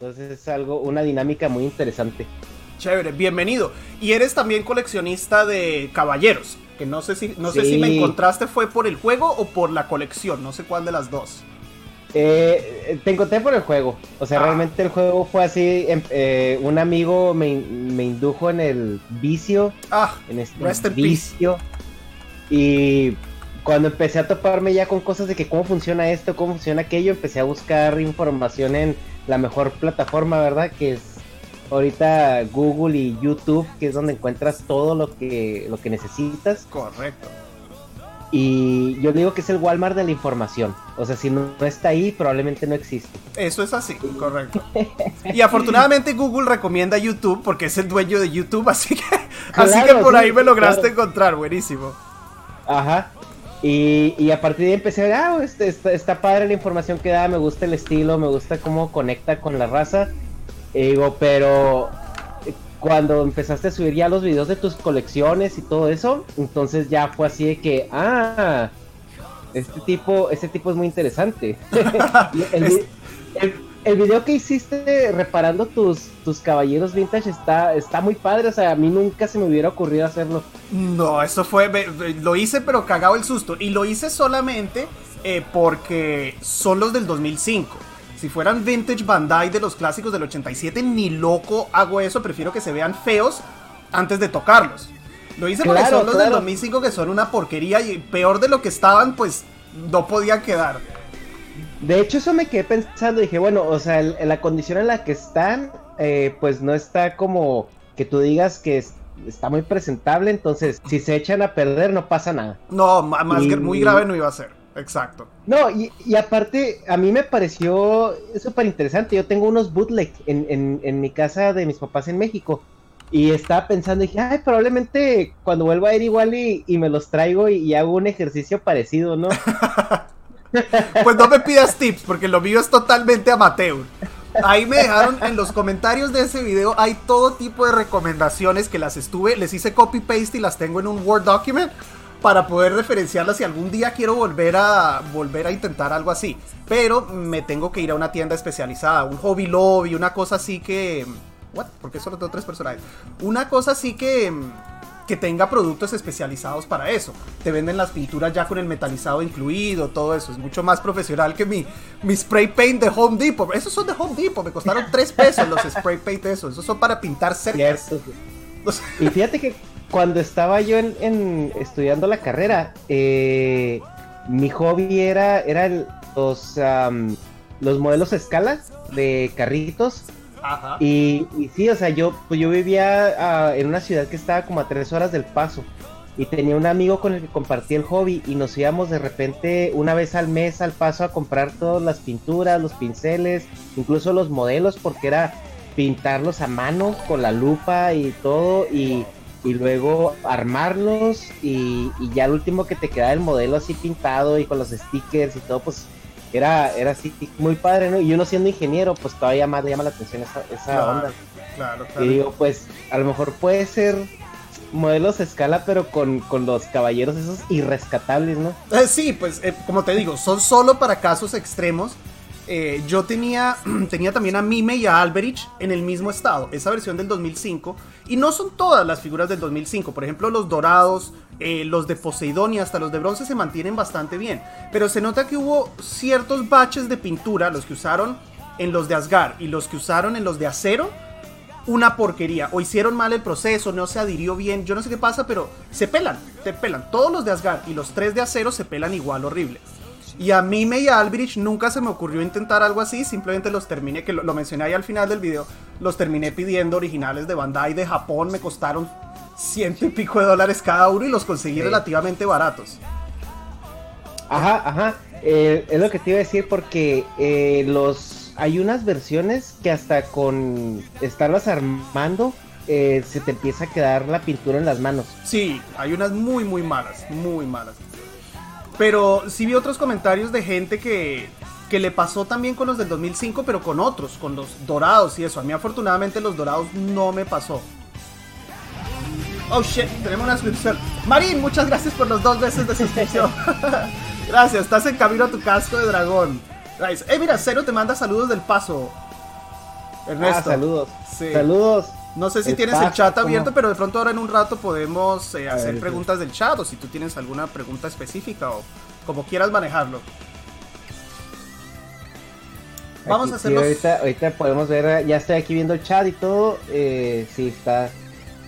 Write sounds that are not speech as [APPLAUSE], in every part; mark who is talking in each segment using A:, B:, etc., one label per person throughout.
A: Entonces es algo, una dinámica muy interesante.
B: Chévere, bienvenido. Y eres también coleccionista de caballeros, que no sé si, no sé si me encontraste fue por el juego o por la colección, no sé cuál de las dos.
A: Eh, te encontré por el juego. O sea, ah. realmente el juego fue así. Em, eh, un amigo me, indujo en el vicio.
B: Ah,
A: en este vicio. Y cuando empecé a toparme ya con cosas de que cómo funciona esto, cómo funciona aquello, empecé a buscar información en la mejor plataforma, ¿verdad? Que es ahorita Google y YouTube, que es donde encuentras todo lo que, lo que necesitas.
B: Correcto.
A: Y yo digo que es el Walmart de la información. O sea, si no, está ahí, probablemente no existe.
B: Eso es así, [LAUGHS] correcto. Y afortunadamente Google recomienda YouTube porque es el dueño de YouTube, así que, así que por ahí me lograste encontrar, buenísimo.
A: Ajá. Y, a partir de ahí empecé ah, este, está, padre la información que da, me gusta el estilo, me gusta cómo conecta con la raza. Y digo, pero cuando empezaste a subir ya los videos de tus colecciones y todo eso, entonces ya fue así de que, ah, este tipo, este tipo es muy interesante. [LAUGHS] el, video que hiciste reparando tus, tus caballeros vintage está, está muy padre, o sea, a mí nunca se me hubiera ocurrido hacerlo.
B: No, eso fue, lo hice pero cagado el susto, y lo hice solamente eh, porque son los del 2005. Si fueran vintage Bandai de los clásicos del 87, ni loco hago eso. Prefiero que se vean feos antes de tocarlos. Lo hice porque son los del 2005 que son una porquería y peor de lo que estaban, pues no podía quedar.
A: De hecho, eso me quedé pensando. Dije, bueno, o sea, la condición en la que están, eh, pues no está como que tú digas que está muy presentable. Entonces, si se echan a perder, no pasa nada.
B: No, más que muy grave no iba a ser. Exacto.
A: No, y, aparte, a mí me pareció súper interesante. Yo tengo unos bootleg en, en, mi casa de mis papás en México. Y estaba pensando, dije, ay, probablemente cuando vuelva a ir igual y, me los traigo y, hago un ejercicio parecido, ¿no? [LAUGHS]
B: pues no me pidas tips, porque lo mío es totalmente amateur. Ahí me dejaron en los comentarios de ese video, hay todo tipo de recomendaciones que las estuve, les hice copy paste y las tengo en un Word document para poder referenciarla si algún día quiero volver a volver a intentar algo así. Pero me tengo que ir a una tienda especializada, un hobby lobby, una cosa así que what? ¿Por qué solo tengo tres personajes? Una cosa así que que tenga productos especializados para eso. Te venden las pinturas ya con el metalizado incluido, todo eso. Es mucho más profesional que mi, mi spray paint de Home Depot. Esos son de Home Depot, me costaron [LAUGHS] tres pesos los spray paint esos. Esos son para pintar cerca. [LAUGHS]
A: Y fíjate que cuando estaba yo en, estudiando la carrera, eh, mi hobby era, era los, los modelos a escala de carritos. Ajá. Y, sí, o sea, yo, pues yo vivía ah, en una ciudad que estaba como a tres horas del paso. Y tenía un amigo con el que compartía el hobby y nos íbamos de repente una vez al mes al paso a comprar todas las pinturas, los pinceles, incluso los modelos, porque era pintarlos a mano con la lupa y todo. Y, y luego armarlos y, ya el último que te queda el modelo así pintado y con los stickers y todo, pues era, era así muy padre, ¿no? Y uno siendo ingeniero, pues todavía más le llama la atención esa, esa onda. Claro, claro. Y digo, pues a lo mejor puede ser modelos a escala, pero con, los caballeros esos irrescatables, ¿no?
B: Eh, sí, pues eh, como te digo, son solo para casos extremos. Eh, yo tenía, [CLEARS THROAT] tenía también a Mime y a Alberich en el mismo estado, esa versión del 2005. Y no son todas las figuras del 2005. Por ejemplo, los dorados, eh, los de Poseidón y hasta los de bronce se mantienen bastante bien. Pero se nota que hubo ciertos baches de pintura, los que usaron en los de Asgard y los que usaron en los de acero. Una porquería. O hicieron mal el proceso, no se adhirió bien. Yo no sé qué pasa, pero se pelan, te pelan. Todos los de Asgard y los tres de acero se pelan igual horrible. Y a mí y a Albridge nunca se me ocurrió intentar algo así, simplemente los terminé, que lo, mencioné ahí al final del video, los terminé pidiendo originales de Bandai de Japón, me costaron ciento y pico de dólares cada uno y los conseguí relativamente baratos.
A: Ajá, ajá, eh, es lo que te iba a decir porque eh, los hay unas versiones que hasta con estarlas armando eh, se te empieza a quedar la pintura en las manos.
B: Sí, hay unas muy muy malas, muy malas. Pero sí vi otros comentarios de gente que, que le pasó también con los del 2005, pero con otros, con los dorados y eso. A mí afortunadamente los dorados no me pasó. Oh shit, tenemos una suscripción. Marín, muchas gracias por los dos veces de suscripción. [LAUGHS] gracias, estás en camino a tu casco de dragón. Nice. Eh, mira, Cero te manda saludos del paso. Ernesto.
A: Ah, saludos.
B: Sí.
A: Saludos.
B: No sé si
A: El
B: tienes el chat
A: ¿cómo?
B: abierto, pero de pronto ahora en un rato podemos eh, hacer
A: ver,
B: preguntas del chat o si tú tienes alguna pregunta específica o como quieras manejarlo. Vamos
A: Aquí,
B: a hacer
A: sí, ahorita, ahorita podemos ver, ya estoy aquí viendo el chat y todo. Eh, sí, está.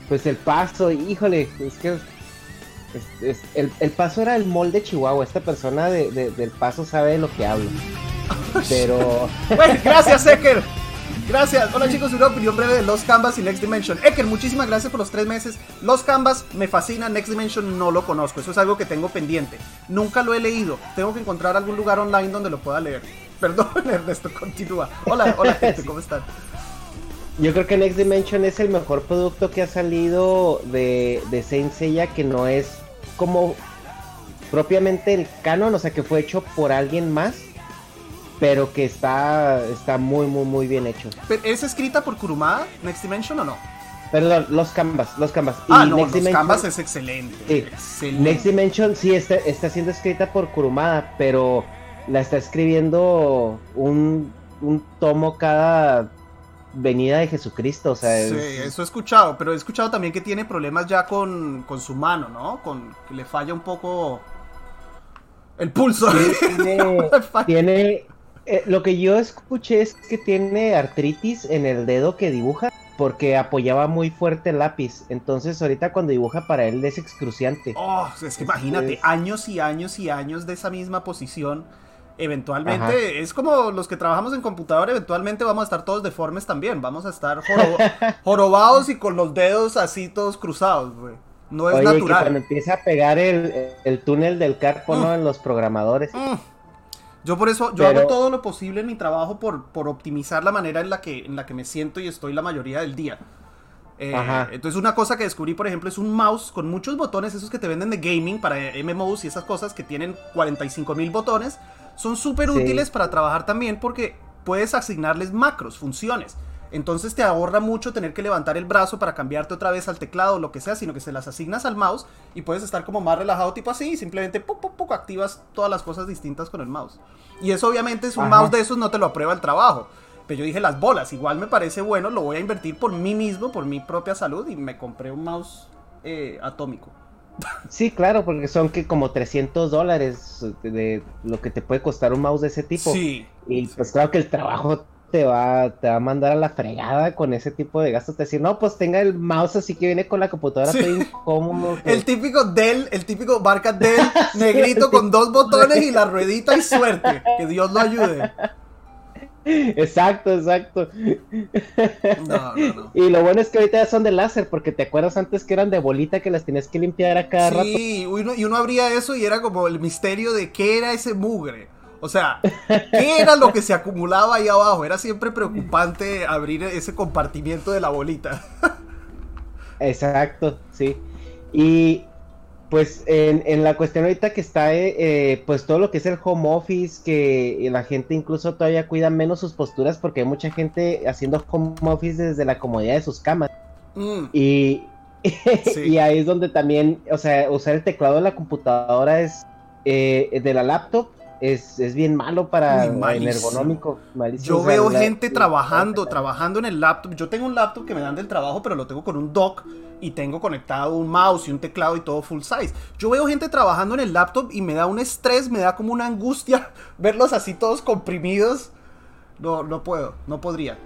A: Pues el paso, híjole, es que. es- es- el, el paso era el molde de Chihuahua. Esta persona de- de- del paso sabe de lo que hablo. [LAUGHS] Pero.
B: Bueno, gracias, Eker. Gracias. Hola chicos, una opinión breve de Los Canvas y Next Dimension. Eker, muchísimas gracias por los tres meses. Los Canvas me fascina, Next Dimension no lo conozco. Eso es algo que tengo pendiente. Nunca lo he leído. Tengo que encontrar algún lugar online donde lo pueda leer. [LAUGHS] Perdón, Ernesto, continúa. Hola, hola gente, ¿cómo están?
A: Yo creo que Next Dimension es el mejor producto que ha salido de, de Saint que no es como propiamente el canon, o sea que fue hecho por alguien más, pero que está, está muy, muy, muy bien hecho.
B: Pero, ¿Es escrita por Kurumada, Next Dimension o no?
A: Perdón, los canvas, los canvas.
B: Ah,
A: Y
B: no,
A: Next
B: Los
A: Dimension-
B: Canvas es excelente.
A: Sí.
B: Excelente.
A: Next Dimension sí está, está siendo escrita por Kurumada, pero la está escribiendo un, un tomo cada venida de Jesucristo, o sea,
B: Sí,
A: es-
B: eso he escuchado, pero he escuchado también que tiene problemas ya con, con su mano, ¿no? Con que le falla un poco el pulso.
A: tiene, [LAUGHS] tiene eh, lo que yo escuché es que tiene artritis en el dedo que dibuja porque apoyaba muy fuerte el lápiz. Entonces ahorita cuando dibuja para él es excruciante.
B: Oh, es que imagínate,
A: Es-
B: años y años y años de esa misma posición. Eventualmente,
A: Ajá.
B: es como los que trabajamos en computador, eventualmente vamos a estar todos deformes también. Vamos a estar joro- [LAUGHS] jorobados y con los dedos así todos cruzados, güey. No es
A: Oye, que
B: natural.
A: cuando empieza a pegar el, el túnel del carpo, ¿no? En los programadores.
B: Mm. Yo por eso, yo
A: Pero-
B: hago todo lo posible en mi trabajo por, por optimizar la manera en la, que, en la que me siento y estoy la mayoría del día. Eh, entonces una cosa que descubrí, por ejemplo, es un mouse con muchos botones, esos que te venden de gaming para MMOs y esas cosas que tienen 45 mil botones. Son súper
A: Sí.
B: útiles para trabajar también porque puedes asignarles macros, funciones. Entonces te ahorra mucho tener que levantar el brazo para cambiarte otra vez al teclado o lo que sea, sino que se las asignas al mouse y puedes estar como más relajado tipo así y simplemente poco a poco activas todas las cosas distintas con el mouse. Y eso obviamente es un
A: Ajá.
B: mouse de esos no te lo aprueba el trabajo. Pero yo dije las bolas, igual me parece bueno, lo voy a invertir por mí mismo, por mi propia salud y me compré un mouse eh, atómico.
A: Sí, claro, porque son que como 300 dólares de lo que te puede costar un mouse de ese tipo.
B: Sí.
A: Y pues claro que el trabajo te va, te va a mandar a la fregada con ese tipo de gastos. Te decir, no, pues tenga el mouse así que viene con la computadora
B: Sí.
A: incómodo. [LAUGHS] que-
B: El típico Dell, el típico marca Dell, [LAUGHS] negrito con dos botones y la ruedita y suerte. Que Dios lo ayude.
A: Exacto, exacto.
B: No, no, no. [LAUGHS]
A: Y lo bueno es que ahorita ya son de láser, porque te acuerdas antes que eran de bolita que las tenías que limpiar a cada rato.
B: Sí, y uno abría eso y era como el misterio de qué era ese mugre. O sea, ¿qué era lo que se acumulaba ahí abajo? Era siempre preocupante abrir ese compartimiento de la bolita. [LAUGHS]
A: Exacto, sí. Y pues en, en la cuestión ahorita que está, eh, eh, pues todo lo que es el home office, que la gente incluso todavía cuida menos sus posturas porque hay mucha gente haciendo home office desde la comodidad de sus camas.
B: Mm,
A: Y, [LAUGHS]
B: Sí.
A: y ahí es donde también, o sea, usar el teclado de la computadora es, eh, de la laptop, es, es bien malo para el ergonómico. malísimo.
B: Yo veo gente trabajando, trabajando en el laptop. Yo tengo un laptop que me dan del trabajo, pero lo tengo con un dock y tengo conectado un mouse y un teclado y todo full size. Yo veo gente trabajando en el laptop y me da un estrés, me da como una angustia [LAUGHS] verlos así todos comprimidos. No, no puedo, no podría.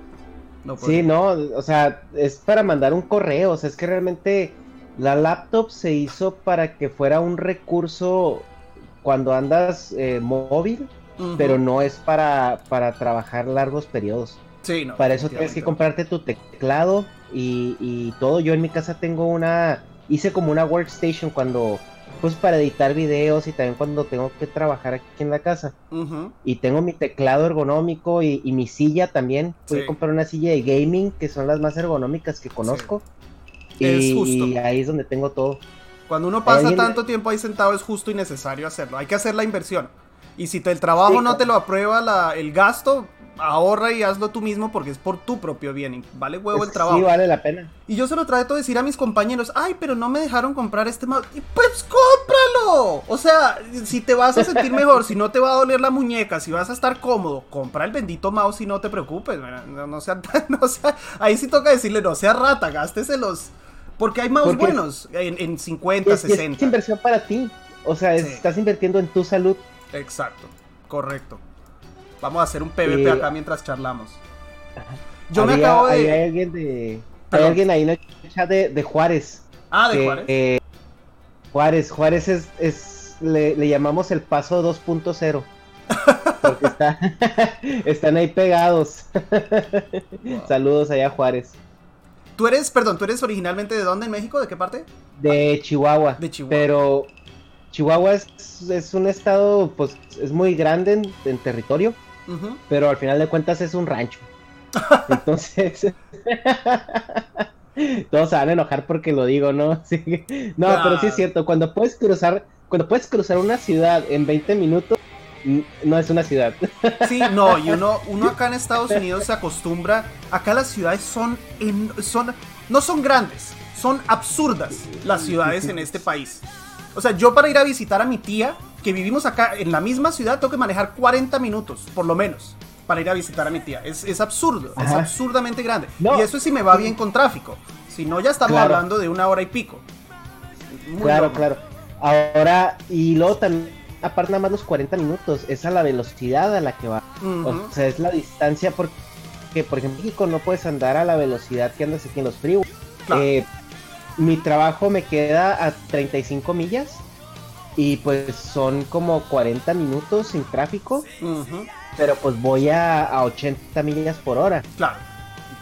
B: No podría.
A: Sí, no, o sea, es para mandar un correo, o sea, es que realmente la laptop se hizo para que fuera un recurso cuando andas eh, móvil, pero no es para, para trabajar largos periodos.
B: Sí, no,
A: Para eso tienes que comprarte tu teclado y, y todo. Yo en mi casa tengo una, hice como una workstation cuando, pues para editar videos y también cuando tengo que trabajar aquí en la casa.
B: Ujú.
A: Y tengo mi teclado ergonómico y, y mi silla también. Fui
B: Sí.
A: a comprar una silla de gaming, que son las más ergonómicas que conozco.
B: Es
A: Y,
B: justo.
A: y ahí es donde tengo todo.
B: Cuando uno pasa tanto tiempo ahí sentado es justo y necesario hacerlo. Hay que hacer la inversión. Y si te- el trabajo
A: Sí,
B: no
A: claro.
B: te lo aprueba la- el gasto, ahorra y hazlo tú mismo porque es por tu propio bien vale huevo el trabajo.
A: Sí, vale la pena.
B: Y yo se lo trato de decir a mis compañeros, ay, pero no me dejaron comprar este mouse. Pues cómpralo. O sea, si te vas a sentir mejor, si no te va a doler la muñeca, si vas a estar cómodo, compra el bendito mouse y no te preocupes. No, no sea, [LAUGHS] no sea, ahí sí toca decirle, no sea rata, gásteselos. Porque hay mouse buenos en, en 50,
A: es,
B: 60.
A: Es inversión para ti. O sea, estás invirtiendo en tu salud.
B: Exacto, correcto. Vamos a hacer un PvP acá mientras charlamos. Yo me acabo de.
A: Hay alguien de. Hay alguien ahí en el chat de, Juárez.
B: Ah, de Juárez.
A: Eh, Juárez, Juárez es. es le, llamamos el paso 2.0. [LAUGHS] Porque está, [LAUGHS] están ahí pegados. Saludos allá, Juárez.
B: Tú eres, perdón, ¿tú eres originalmente de dónde en México? ¿De qué parte?
A: De Chihuahua.
B: De Chihuahua.
A: Pero Chihuahua es, un estado, pues, es muy grande en, territorio, pero al final de cuentas es un rancho. [LAUGHS] Entonces, [LAUGHS] todos se van a enojar porque lo digo, ¿no? [LAUGHS] No, pero sí es cierto, cuando puedes cruzar, cuando puedes cruzar una ciudad en 20 minutos, no es una ciudad.
B: Sí, no, y uno, uno acá en Estados Unidos se acostumbra, acá las ciudades son, son, no son grandes, son absurdas las ciudades en este país. O sea, yo para ir a visitar a mi tía, que vivimos acá en la misma ciudad, tengo que manejar 40 minutos, por lo menos, para ir a visitar a mi tía. Es, absurdo, es absurdamente grande. Y eso es si me va bien con tráfico. Si no, ya estamos hablando de una hora y pico.
A: claro, claro. Ahora, y luego también, aparte nada más los 40 minutos, es a la velocidad a la que va. O sea, es la distancia porque, por ejemplo, en México no puedes andar a la velocidad que andas aquí en los fríos. Eh, mi trabajo me queda a 35 millas y pues son como 40 minutos sin tráfico, pero pues voy a, 80 millas por hora.
B: Claro.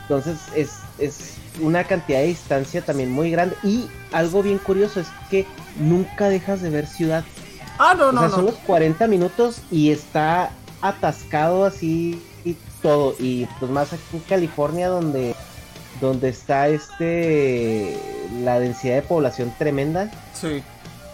A: Entonces es, es una cantidad de distancia también muy grande y algo bien curioso es que nunca dejas de ver ciudad.
B: Ah, no, no,
A: o sea, Son los 40 minutos y está atascado así y todo. Y pues más aquí en California donde donde está este la densidad de población tremenda.
B: Sí.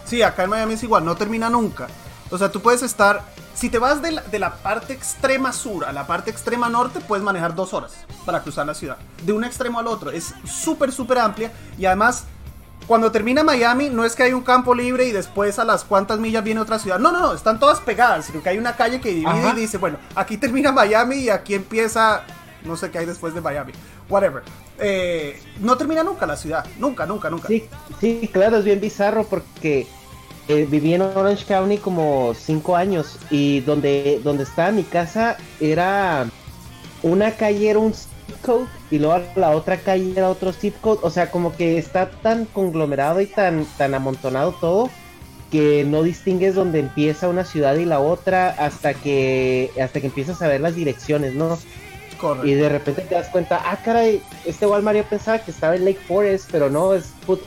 B: Sí, acá en Miami es igual, no termina nunca. O sea, tú puedes estar, si te vas de la, de la parte extrema sur a la parte extrema norte, puedes manejar dos horas para cruzar la ciudad. De un extremo al otro. Es súper, súper amplia. Y además, cuando termina Miami, no es que hay un campo libre y después a las cuantas millas viene otra ciudad. No, no, no, están todas pegadas, sino que hay una calle que divide y dice, bueno, aquí termina Miami y aquí empieza, no sé qué hay después de Miami whatever. Eh, no termina nunca la ciudad, nunca, nunca, nunca.
A: Sí, sí, claro, es bien bizarro porque eh, viví en Orange County como cinco años y donde, donde estaba mi casa era una calle era un code y luego la otra calle era otro zip code, o sea, como que está tan conglomerado y tan, tan amontonado todo que no distingues dónde empieza una ciudad y la otra hasta que hasta que empiezas a ver las direcciones, ¿no? Y de repente te das cuenta, ah, caray, este Walmart yo pensaba que estaba en Lake Forest, pero no, es Foot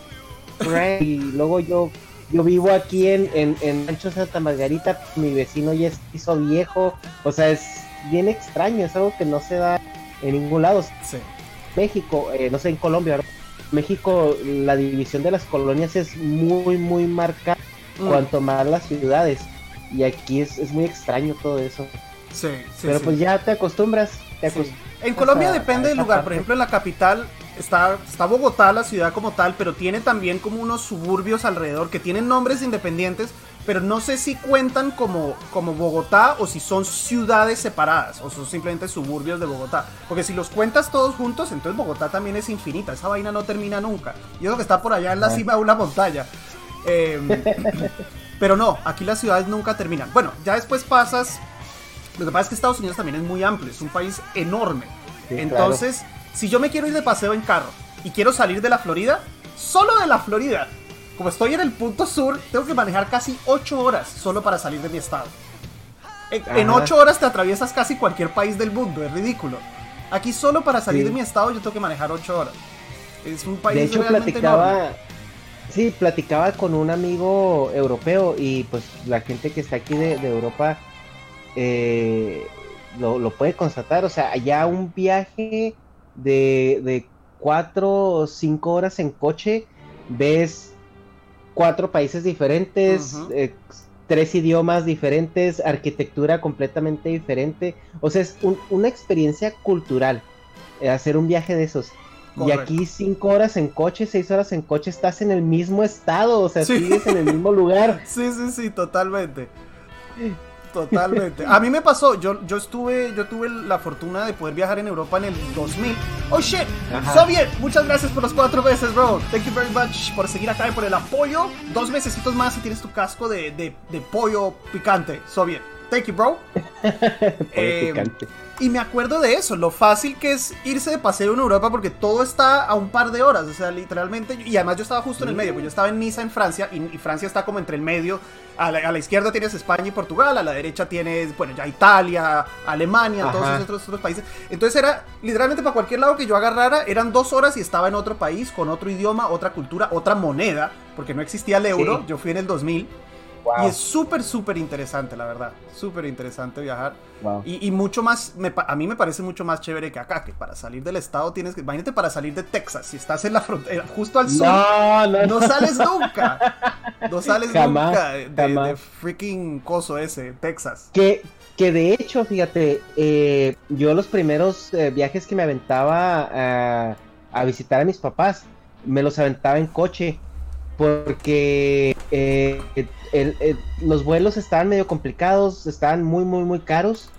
A: Y luego yo yo vivo aquí en, en, en Rancho Santa Margarita, mi vecino ya es hizo viejo, o sea, es bien extraño, es algo que no se da en ningún lado.
B: Sí.
A: México, eh, no sé, en Colombia, México, la división de las colonias es muy, muy marcada, mm. cuanto más las ciudades, y aquí es, es muy extraño todo eso.
B: Sí, sí,
A: Pero pues ya te acostumbras.
B: En Colombia depende del lugar. Por ejemplo, en la capital está, está Bogotá, la ciudad como tal, pero tiene también como unos suburbios alrededor que tienen nombres independientes, pero no sé si cuentan como, como Bogotá o si son ciudades separadas o son simplemente suburbios de Bogotá. Porque si los cuentas todos juntos, entonces Bogotá también es infinita. Esa vaina no termina nunca. Y eso que está por allá en la cima de una montaña. Em, [LAUGHS] pero no, aquí las ciudades nunca terminan. Bueno, ya después pasas lo que pasa es que Estados Unidos también es muy amplio, es un país enorme. Entonces, si yo me quiero ir de paseo en carro y quiero salir de la Florida, solo de la Florida, como estoy en el punto sur, tengo que manejar casi 8 horas solo para salir de mi estado. En, 8 horas te atraviesas casi cualquier país del mundo, es ridículo. Aquí solo para salir de mi estado yo tengo que manejar 8 horas. Es un país
A: de hecho, platicaba, Sí, platicaba con un amigo europeo y pues la gente que está aquí de Europa eh, lo, puede constatar. O sea, allá un viaje de, de cuatro o cinco horas en coche, ves cuatro países diferentes, tres idiomas diferentes, arquitectura completamente diferente. O sea, es una experiencia cultural eh, hacer un viaje de esos. Y aquí cinco horas en coche, seis horas en coche, estás en el mismo estado, o sea, sigues en el mismo lugar. [LAUGHS]
B: Sí, sí, sí, totalmente. Totalmente. A mí me pasó, yo, yo estuve, yo tuve la fortuna de poder viajar en Europa en el 2000. Oh shit, Soviet, muchas gracias por los cuatro veces, bro. Thank you very much por seguir acá y por el apoyo. Dos meses más y tienes tu casco de, de, de pollo picante, Soviet. Thank you, bro. [LAUGHS] eh, picante. Y me acuerdo de eso, lo fácil que es irse de paseo en Europa porque todo está a un par de horas, o sea, literalmente. Y además yo estaba justo en el medio, porque yo estaba en Niza, en Francia, y, Francia está como entre el medio. A la, izquierda tienes España y Portugal, a la derecha tienes, bueno, ya Italia, Alemania, todos esos otros, otros, países. Entonces era literalmente para cualquier lado que yo agarrara, eran dos horas y estaba en otro país, con otro idioma, otra cultura, otra moneda, porque no existía el euro, yo fui en el 2000. Y es súper, súper interesante, la verdad. Súper interesante viajar. Y, mucho más, a mí me parece mucho más chévere que acá, que para salir del estado tienes que, imagínate para salir de Texas, si estás en la frontera, justo al sur, no, sales nunca. No sales nunca de, freaking coso ese, Texas.
A: Que, que de hecho, fíjate, eh, yo los primeros eh, viajes que me aventaba a, a visitar a mis papás, me los aventaba en coche porque eh, los vuelos estaban medio complicados, estaban muy, muy, muy caros.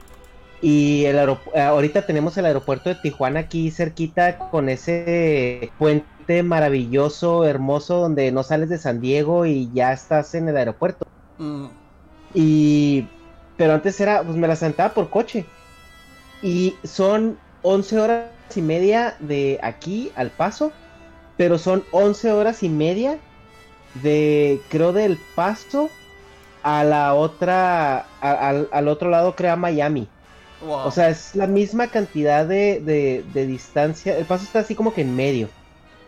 A: Y el ahorita tenemos el aeropuerto de Tijuana aquí cerquita con ese puente maravilloso, hermoso, donde no sales de San Diego y ya estás en el aeropuerto. Mm. Y... Pero antes era, pues me la sentaba por coche. Y son 11 horas y media de aquí al paso, pero son 11 horas y media de, creo, del Pasto a la otra, al, otro lado, crea Miami. O sea, es la misma cantidad de, de, distancia. El paso está así como que en medio.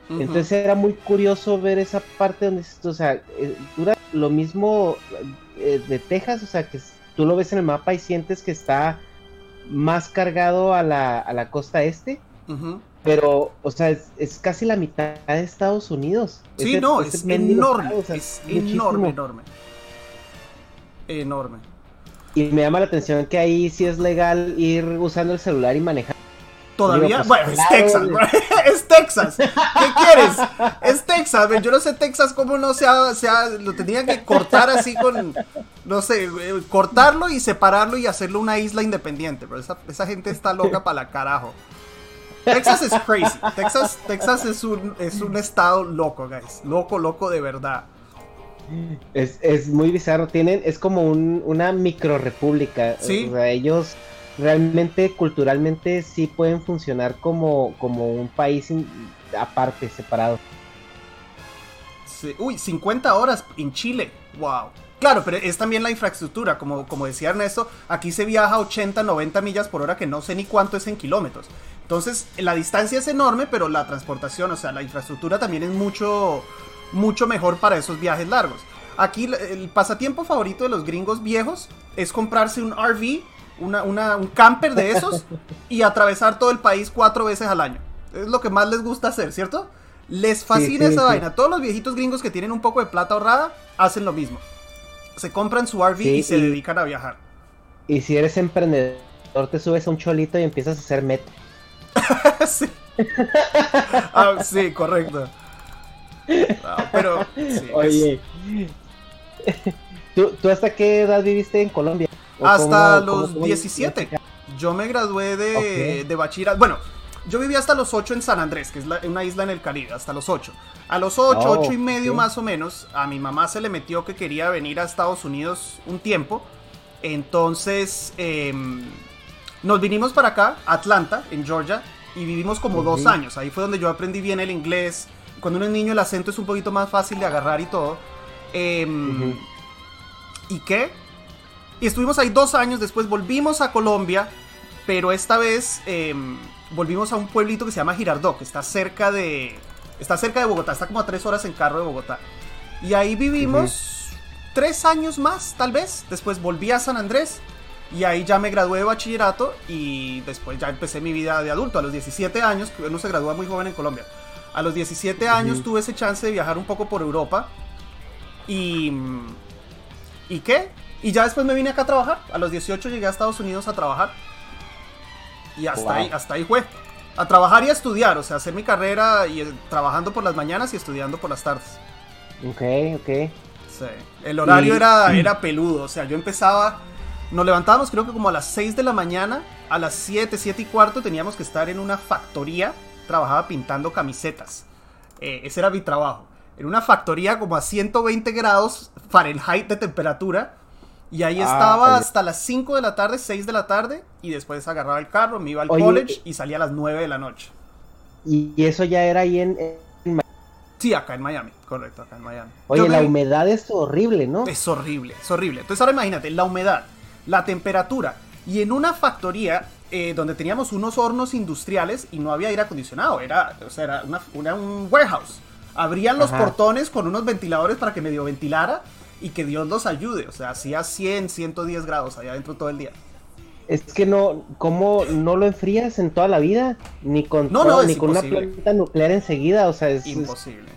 A: Entonces era muy curioso ver esa parte donde, o sea, eh, dura lo mismo eh, de Texas, o sea, que tú lo ves en el mapa y sientes que está más cargado a la, a la costa este. Pero, o sea, es, casi la mitad de Estados Unidos.
B: Sí, no, es, enorme. es enorme, enorme. Enorme.
A: Y me llama la atención que ahí sí es legal ir usando el celular y manejar.
B: Todavía, pues, bueno, es Texas, [LAUGHS] es Texas. ¿Qué quieres? Es Texas, yo no sé Texas cómo no se ha, lo tenían que cortar así con, no sé, eh, cortarlo y separarlo y hacerlo una isla independiente, pero esa, esa gente está loca para la carajo. Texas es crazy. Texas, Texas es un, es un estado loco, guys. Loco, loco de verdad.
A: Es, muy bizarro. Tienen, es como una micro república. ¿Sí? O sea, ellos realmente culturalmente sí pueden funcionar como, como un país aparte, separado.
B: Uy, 50 horas en Chile. Wow. Claro, pero es también la infraestructura, como, como decía Ernesto, aquí se viaja a 80, 90 millas por hora, que no sé ni cuánto es en kilómetros. Entonces, la distancia es enorme, pero la transportación, o sea, la infraestructura también es mucho, mucho mejor para esos viajes largos. Aquí el pasatiempo favorito de los gringos viejos es comprarse un RV, una, un camper de esos, [LAUGHS] y atravesar todo el país cuatro veces al año. Es lo que más les gusta hacer, ¿cierto? Les fascina esa vaina. Todos los viejitos gringos que tienen un poco de plata ahorrada hacen lo mismo. Se compran su RV y se dedican a viajar.
A: Y si eres emprendedor, te subes a un cholito y empiezas a hacer met [LAUGHS]
B: sí. Ah, sí, correcto. Ah, pero,
A: Oye, ¿tú, hasta qué edad viviste en Colombia?
B: Hasta los 17. Yo me gradué de, de bachillerato. Bueno, yo viví hasta los 8 en San Andrés, que es una isla en el Caribe, hasta los 8. A los 8, 8 y medio más o menos, a mi mamá se le metió que quería venir a Estados Unidos un tiempo. Entonces, em, nos vinimos para acá, Atlanta, en Georgia, y vivimos como dos años. Ahí fue donde yo aprendí bien el inglés. Cuando uno es niño el acento es un poquito más fácil de agarrar y todo. Em, ¿Y qué? Y estuvimos ahí dos años, después volvimos a Colombia, pero esta vez em, volvimos a un pueblito que se llama Girardot, que está cerca de... Está cerca de Bogotá, está como a tres horas en carro de Bogotá. Y ahí vivimos tres años más, tal vez. Después volví a San Andrés y ahí ya me gradué de bachillerato y después ya empecé mi vida de adulto. A los 17 años, uno se gradúa muy joven en Colombia. A los 17 años tuve ese chance de viajar un poco por Europa. Y, ¿Y qué? Y ya después me vine acá a trabajar. A los 18 llegué a Estados Unidos a trabajar. Y hasta ahí, hasta ahí fue. A trabajar y a estudiar, o sea, hacer mi carrera y eh, trabajando por las mañanas y estudiando por las tardes.
A: Ok, ok.
B: Sí. El horario era, era peludo, o sea, yo empezaba, nos levantábamos creo que como a las 6 de la mañana, a las 7, 7 y cuarto teníamos que estar en una factoría, trabajaba pintando camisetas. Eh, ese era mi trabajo. En una factoría como a 120 grados Fahrenheit de temperatura y ahí ah, estaba hasta las 5 de la tarde, 6 de la tarde, y después agarraba el carro, me iba al college y salía a las 9 de la noche.
A: ¿Y eso ya era ahí en,
B: Miami? Sí, acá en Miami, correcto, acá en Miami.
A: Oye, la humedad es horrible, ¿no?
B: Es horrible, es horrible. Entonces ahora imagínate, la humedad, la temperatura, y en una factoría eh, donde teníamos unos hornos industriales y no había aire acondicionado, era, o sea, era una, un warehouse. Abrían los portones con unos ventiladores para que medio ventilara y que Dios los ayude. O sea, hacía 100, 110 grados allá adentro todo el día.
A: Es que no, ¿cómo no lo enfrías en toda la vida? Ni con, ni con una planta nuclear enseguida, o sea, es
B: imposible.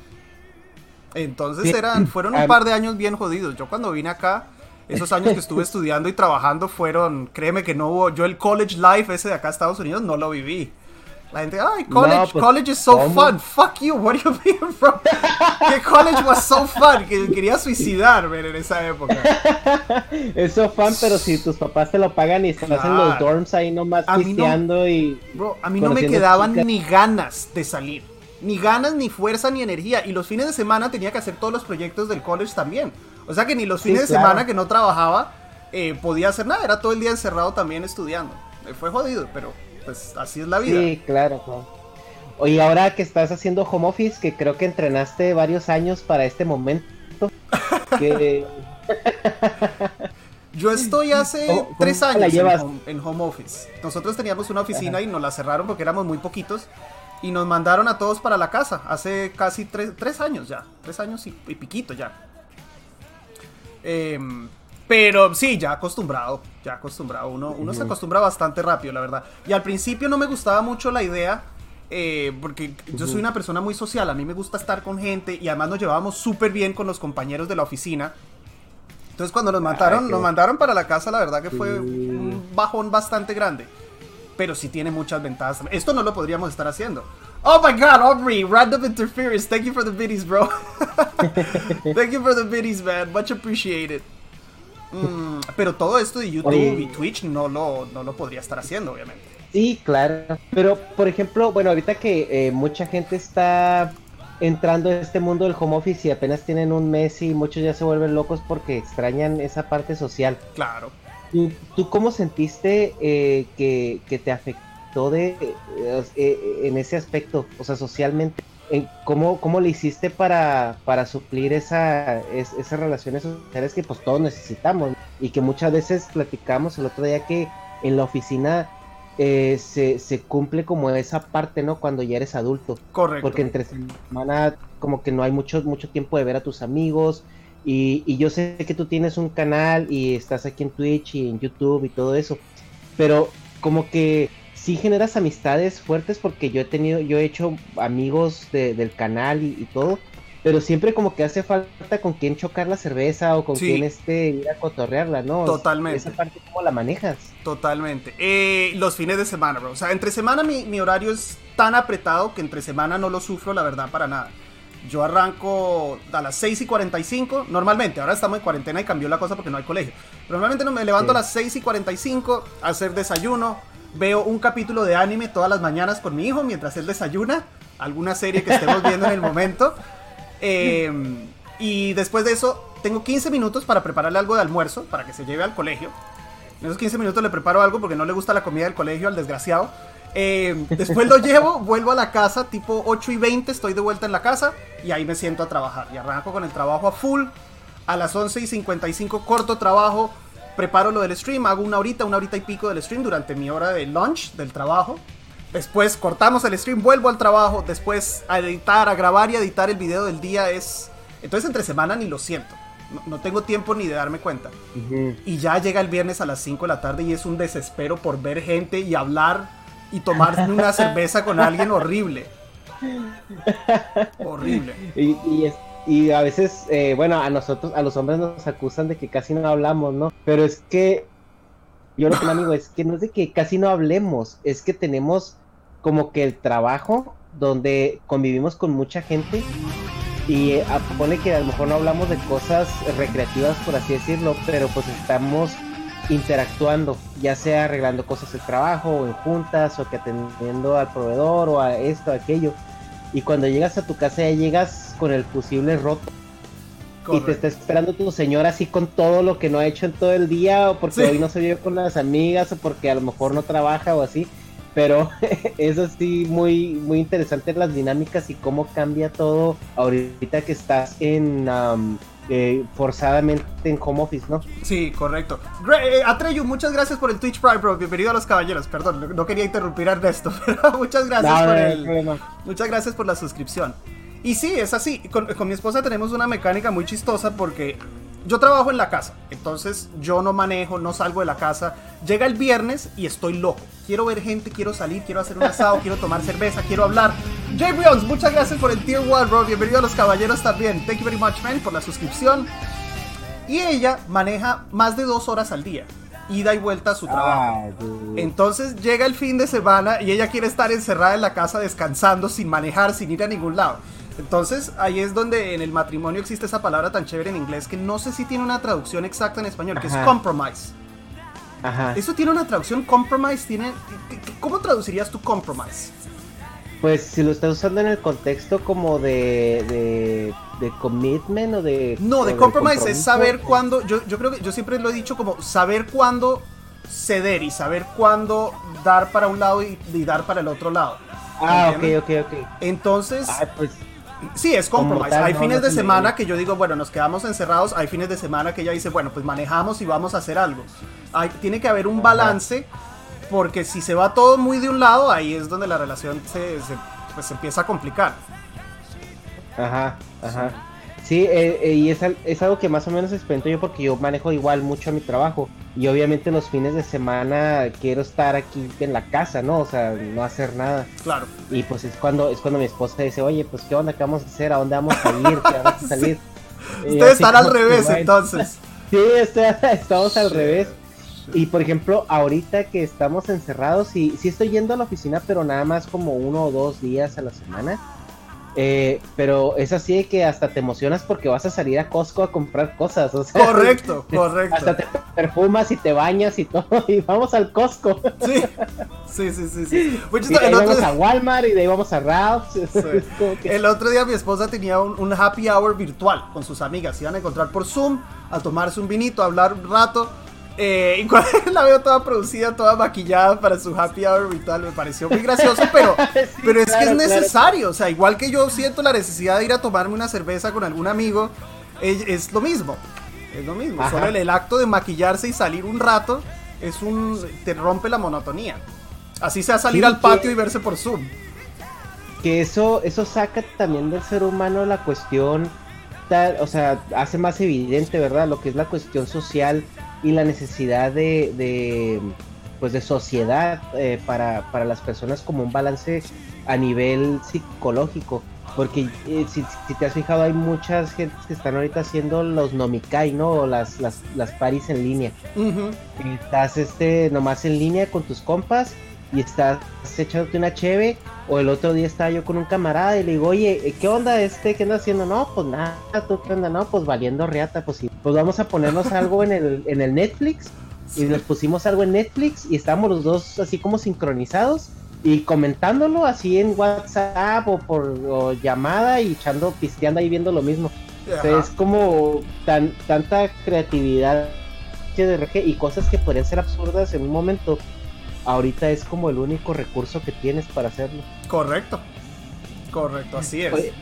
B: Entonces eran, fueron un par de años bien jodidos. Yo cuando vine acá, esos años que estuve [LAUGHS] estudiando y trabajando fueron, créeme que no hubo, yo el college life ese de acá Estados Unidos no lo viví. La gente, ay, college, pues, college is so fun. Fuck you, what are you being from? que college was so fun, que quería suicidar, ver, en esa época. [LAUGHS]
A: Eso fun, pero si tus papás te lo pagan y estás en los dorms ahí nomás pisteando y.
B: Bro, a mí no me quedaban ni ganas de salir. Ni ganas, ni fuerza, ni energía. Y los fines de semana tenía que hacer todos los proyectos del college también. O sea que ni los fines de semana que no trabajaba eh, podía hacer nada. Era todo el día encerrado también estudiando. fue jodido, pero pues así es la vida.
A: Sí, claro. Oye, ahora que estás haciendo home office, que creo que entrenaste varios años para este momento, [LAUGHS]
B: Yo estoy hace tres años en home, office. Nosotros teníamos una oficina y nos la cerraron porque éramos muy poquitos y nos mandaron a todos para la casa hace casi tres, años ya, tres años y, piquito ya. Eh, pero sí, ya acostumbrado, ya acostumbrado. Uno, uno se acostumbra bastante rápido, la verdad. Y al principio no me gustaba mucho la idea, eh, porque yo soy una persona muy social, a mí me gusta estar con gente y además nos llevábamos súper bien con los compañeros de la oficina. Entonces cuando nos mandaron, nos mandaron para la casa, la verdad que fue un bajón bastante grande. Pero sí tiene muchas ventajas. Esto no lo podríamos estar haciendo. Oh my god, Aubrey, random interference. Thank you for the biddies, bro. [LAUGHS] Thank you for the biddies, man. Much appreciated. Mm, pero todo esto de YouTube y Twitch no lo, no lo podría estar haciendo, obviamente.
A: Sí, claro. Pero, por ejemplo, bueno, ahorita que eh, mucha gente está entrando en este mundo del home office y apenas tienen un mes y muchos ya se vuelven locos porque extrañan esa parte social.
B: Claro.
A: ¿Tú, cómo sentiste eh, que, te afectó de, eh, en ese aspecto, o sea, socialmente? ¿Cómo, ¿Cómo le hiciste para, para suplir esa, esas relaciones sociales que pues todos necesitamos? Y que muchas veces platicamos el otro día que en la oficina eh, se, se, cumple como esa parte, ¿no? Cuando ya eres adulto.
B: Correcto.
A: Porque entre semana como que no hay mucho, mucho tiempo de ver a tus amigos. Y, y yo sé que tú tienes un canal y estás aquí en Twitch y en YouTube y todo eso. Pero como que sí generas amistades fuertes porque yo he tenido, yo he hecho amigos del canal y, todo, pero siempre como que hace falta con quién chocar la cerveza o con quién este ir a cotorrearla, ¿no?
B: Totalmente.
A: Esa parte, ¿cómo la manejas?
B: Totalmente. Eh, los fines de semana, bro. O sea, entre semana mi, mi, horario es tan apretado que entre semana no lo sufro, la verdad, para nada. Yo arranco a las 6 y 45, normalmente, ahora estamos en cuarentena y cambió la cosa porque no hay colegio. normalmente no me levanto a las 6 y 45 a hacer desayuno, veo un capítulo de anime todas las mañanas con mi hijo mientras él desayuna, alguna serie que estemos viendo en el momento. [LAUGHS] Em, y después de eso, tengo 15 minutos para prepararle algo de almuerzo para que se lleve al colegio. En esos 15 minutos le preparo algo porque no le gusta la comida del colegio al desgraciado. Em, después lo llevo, vuelvo a la casa, tipo 8 y 20, estoy de vuelta en la casa y ahí me siento a trabajar. Y arranco con el trabajo a full. A las 11 y 55 corto trabajo, preparo lo del stream, hago una horita, una horita y pico del stream durante mi hora de lunch del trabajo. Después cortamos el stream, vuelvo al trabajo, después a editar, a grabar y a editar el video del día es... Entonces entre semana ni lo siento. No, tengo tiempo ni de darme cuenta. Y ya llega el viernes a las 5 de la tarde y es un desespero por ver gente y hablar y tomarse una [LAUGHS] cerveza con alguien horrible. horrible.
A: Y, y, y a veces, eh, bueno, a nosotros, a los hombres nos acusan de que casi no hablamos, ¿no? Pero es que yo lo que me amigo es que no es de que casi no hablemos, es que tenemos como que el trabajo donde convivimos con mucha gente y eh, pone que a lo mejor no hablamos de cosas recreativas, por así decirlo, pero pues estamos interactuando, ya sea arreglando cosas del trabajo o en juntas o que atendiendo al proveedor o a esto, aquello. Y cuando llegas a tu casa ya llegas con el fusible roto. Y te está esperando tu señora así con todo lo que no ha hecho en todo el día, o porque hoy no se vio con las amigas, o porque a lo mejor no trabaja o así. Pero [LAUGHS] es así muy, muy interesante las dinámicas y cómo cambia todo ahorita que estás en eh, forzadamente en home office, ¿no?
B: Sí, correcto. Eh, Atreyu, muchas gracias por el Twitch Prime, bro. Bienvenido a los caballeros. Perdón, no quería interrumpir a Ernesto, [LAUGHS] pero muchas gracias por el. Muchas gracias por la suscripción. Y sí, es así. Con, con mi esposa tenemos una mecánica muy chistosa porque yo trabajo en la casa, entonces yo no manejo, no salgo de la casa. Llega el viernes y estoy loco. Quiero ver gente, quiero salir, quiero hacer un asado, quiero tomar cerveza, quiero hablar. Jay Brions, muchas gracias por el Tier 1, bro. Bienvenido a los caballeros también. Thank you very much, man, por la suscripción. Y ella maneja más de dos horas al día, ida y vuelta a su trabajo. Entonces llega el fin de semana y ella quiere estar encerrada en la casa descansando, sin manejar, sin ir a ningún lado. Entonces ahí es donde en el matrimonio existe esa palabra tan chévere en inglés que no sé si tiene una traducción exacta en español, que es compromise. Ajá. ¿Eso tiene una traducción? ¿Compromise? Tiene, ¿Cómo traducirías tu compromise?
A: Pues si lo estás usando en el contexto como de, de, commitment o de...
B: No, de compromise es saber cuándo, yo, yo creo que yo siempre lo he dicho como saber cuándo ceder y saber cuándo dar para un lado y, dar para el otro lado.
A: Ah, ok, ok, ok.
B: Entonces, ah, pues, Sí, es compromise. hay fines de semana que yo digo, bueno, nos quedamos encerrados. Hay fines de semana que ella dice, bueno, pues manejamos y vamos a hacer algo. Hay, tiene que haber un balance porque si se va todo muy de un lado, ahí es donde la relación se, pues, empieza a complicar.
A: Ajá, ajá. Sí, eh, eh, y es, es, algo que más o menos experimento yo porque yo manejo igual mucho mi trabajo. Y obviamente los fines de semana quiero estar aquí en la casa, ¿no? O sea, no hacer nada.
B: Claro.
A: Y pues es cuando es cuando mi esposa dice, oye, pues qué onda, qué vamos a hacer, a dónde vamos a ir, qué vamos a [LAUGHS] salir.
B: Ustedes están al revés entonces. [LAUGHS]
A: sí, [LAUGHS] estamos al revés. Y por ejemplo, ahorita que estamos encerrados, y sí estoy yendo a la oficina, pero nada más como uno o dos días a la semana eh, pero es así de que hasta te emocionas porque vas a salir a Costco a comprar cosas. O sea,
B: correcto, [LAUGHS] correcto.
A: Hasta te perfumas y te bañas y todo. [LAUGHS] Y vamos al Costco.
B: Sí, sí, sí, sí. sí.
A: Pues y de ahí vamos a Walmart y de ahí vamos a Ralph's. [LAUGHS]
B: El otro día mi esposa tenía un, happy hour virtual con sus amigas. Iban a encontrar por Zoom, a tomarse un vinito, a hablar un rato. Eh, y [LAUGHS] la veo toda producida, toda maquillada para su happy hour y tal, me pareció muy gracioso, pero, [LAUGHS] pero es que es necesario. O sea, igual que yo siento la necesidad de ir a tomarme una cerveza con algún amigo, es, lo mismo. Es lo mismo. Solo el, acto de maquillarse y salir un rato es un. te rompe la monotonía. Así sea salir al patio y verse por Zoom.
A: Que eso, eso saca también del ser humano la cuestión. o sea, hace más evidente, ¿verdad? Lo que es la cuestión social y la necesidad de, de pues de sociedad eh, para, para, las personas como un balance a nivel psicológico. Porque eh, si, te has fijado, hay muchas gentes que están ahorita haciendo los nomikai, ¿no? O las, las, las paris en línea. Estás este, nomás en línea con tus compas y estás echándote una cheve. O el otro día estaba yo con un camarada y le digo, oye, ¿qué onda este? ¿Qué andas haciendo? No, pues nada, ¿tú qué onda? No, pues valiendo reata, pues sí. Pues vamos a ponernos [LAUGHS] algo en el, en el Netflix. Y nos pusimos algo en Netflix y estábamos los dos así como sincronizados y comentándolo así en WhatsApp o por llamada y echando, pisteando ahí viendo lo mismo. es como tan, tanta creatividad y cosas que podrían ser absurdas en un momento ahorita es como el único recurso que tienes para hacerlo.
B: Correcto, correcto, así es.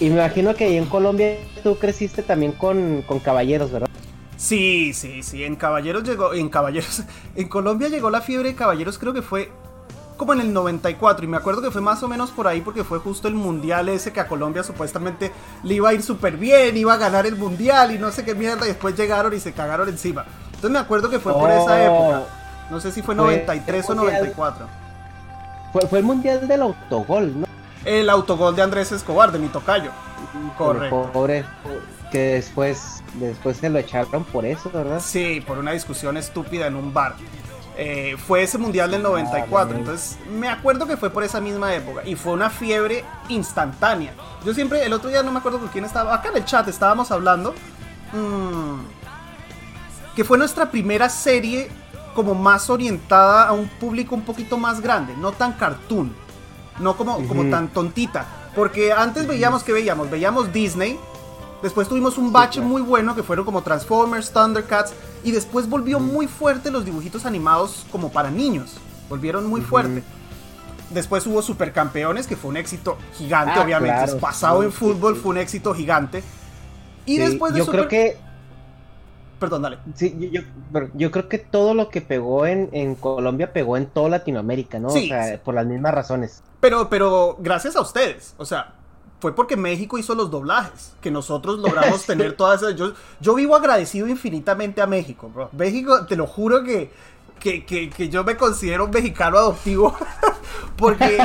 A: y me imagino que ahí en Colombia tú creciste también con, caballeros, ¿verdad?
B: Sí, sí, sí, en Caballeros llegó, en Caballeros, [LAUGHS] en Colombia llegó la fiebre de Caballeros creo que fue como en el 94 y me acuerdo que fue más o menos por ahí porque fue justo el mundial ese que a Colombia supuestamente le iba a ir súper bien, iba a ganar el mundial y no sé qué mierda y después llegaron y se cagaron encima. Entonces me acuerdo que fue por esa oh. época. No sé si fue, 93 o 94.
A: Fue, fue el mundial del autogol, ¿no?
B: El autogol de Andrés Escobar, de mi tocayo. Correcto.
A: Pobre, que después, después se lo echaron por eso, ¿verdad?
B: Sí, por una discusión estúpida en un bar. Eh, fue ese mundial del 94, entonces me acuerdo que fue por esa misma época y fue una fiebre instantánea. Yo siempre, el otro día no me acuerdo con quién estaba, acá en el chat estábamos hablando, mmm, que fue nuestra primera serie como más orientada a un público un poquito más grande, no tan cartoon, no como, como tan tontita. Porque antes veíamos que veíamos, veíamos Disney, después tuvimos un bache muy bueno que fueron como Transformers, Thundercats, y después volvió muy fuerte los dibujitos animados como para niños, volvieron muy fuerte. Después hubo Supercampeones, que fue un éxito gigante,
A: Ah,
B: obviamente.
A: claro,
B: Pasado
A: sí,
B: en fútbol
A: sí,
B: fue un éxito gigante. Y después de
A: yo
B: Super-
A: creo que
B: Perdón, dale.
A: sí, yo, yo- pero yo creo que todo lo que pegó en, en Colombia pegó en toda Latinoamérica, ¿no?
B: Sí,
A: o sea,
B: sí.
A: por las mismas razones.
B: Pero, pero gracias a ustedes. O sea, fue porque México hizo los doblajes. Que nosotros logramos
A: Sí. [LAUGHS]
B: tener todas esas. Yo, yo vivo agradecido infinitamente a México, bro. México, te lo juro que. Que, que- que yo me considero mexicano adoptivo [LAUGHS] porque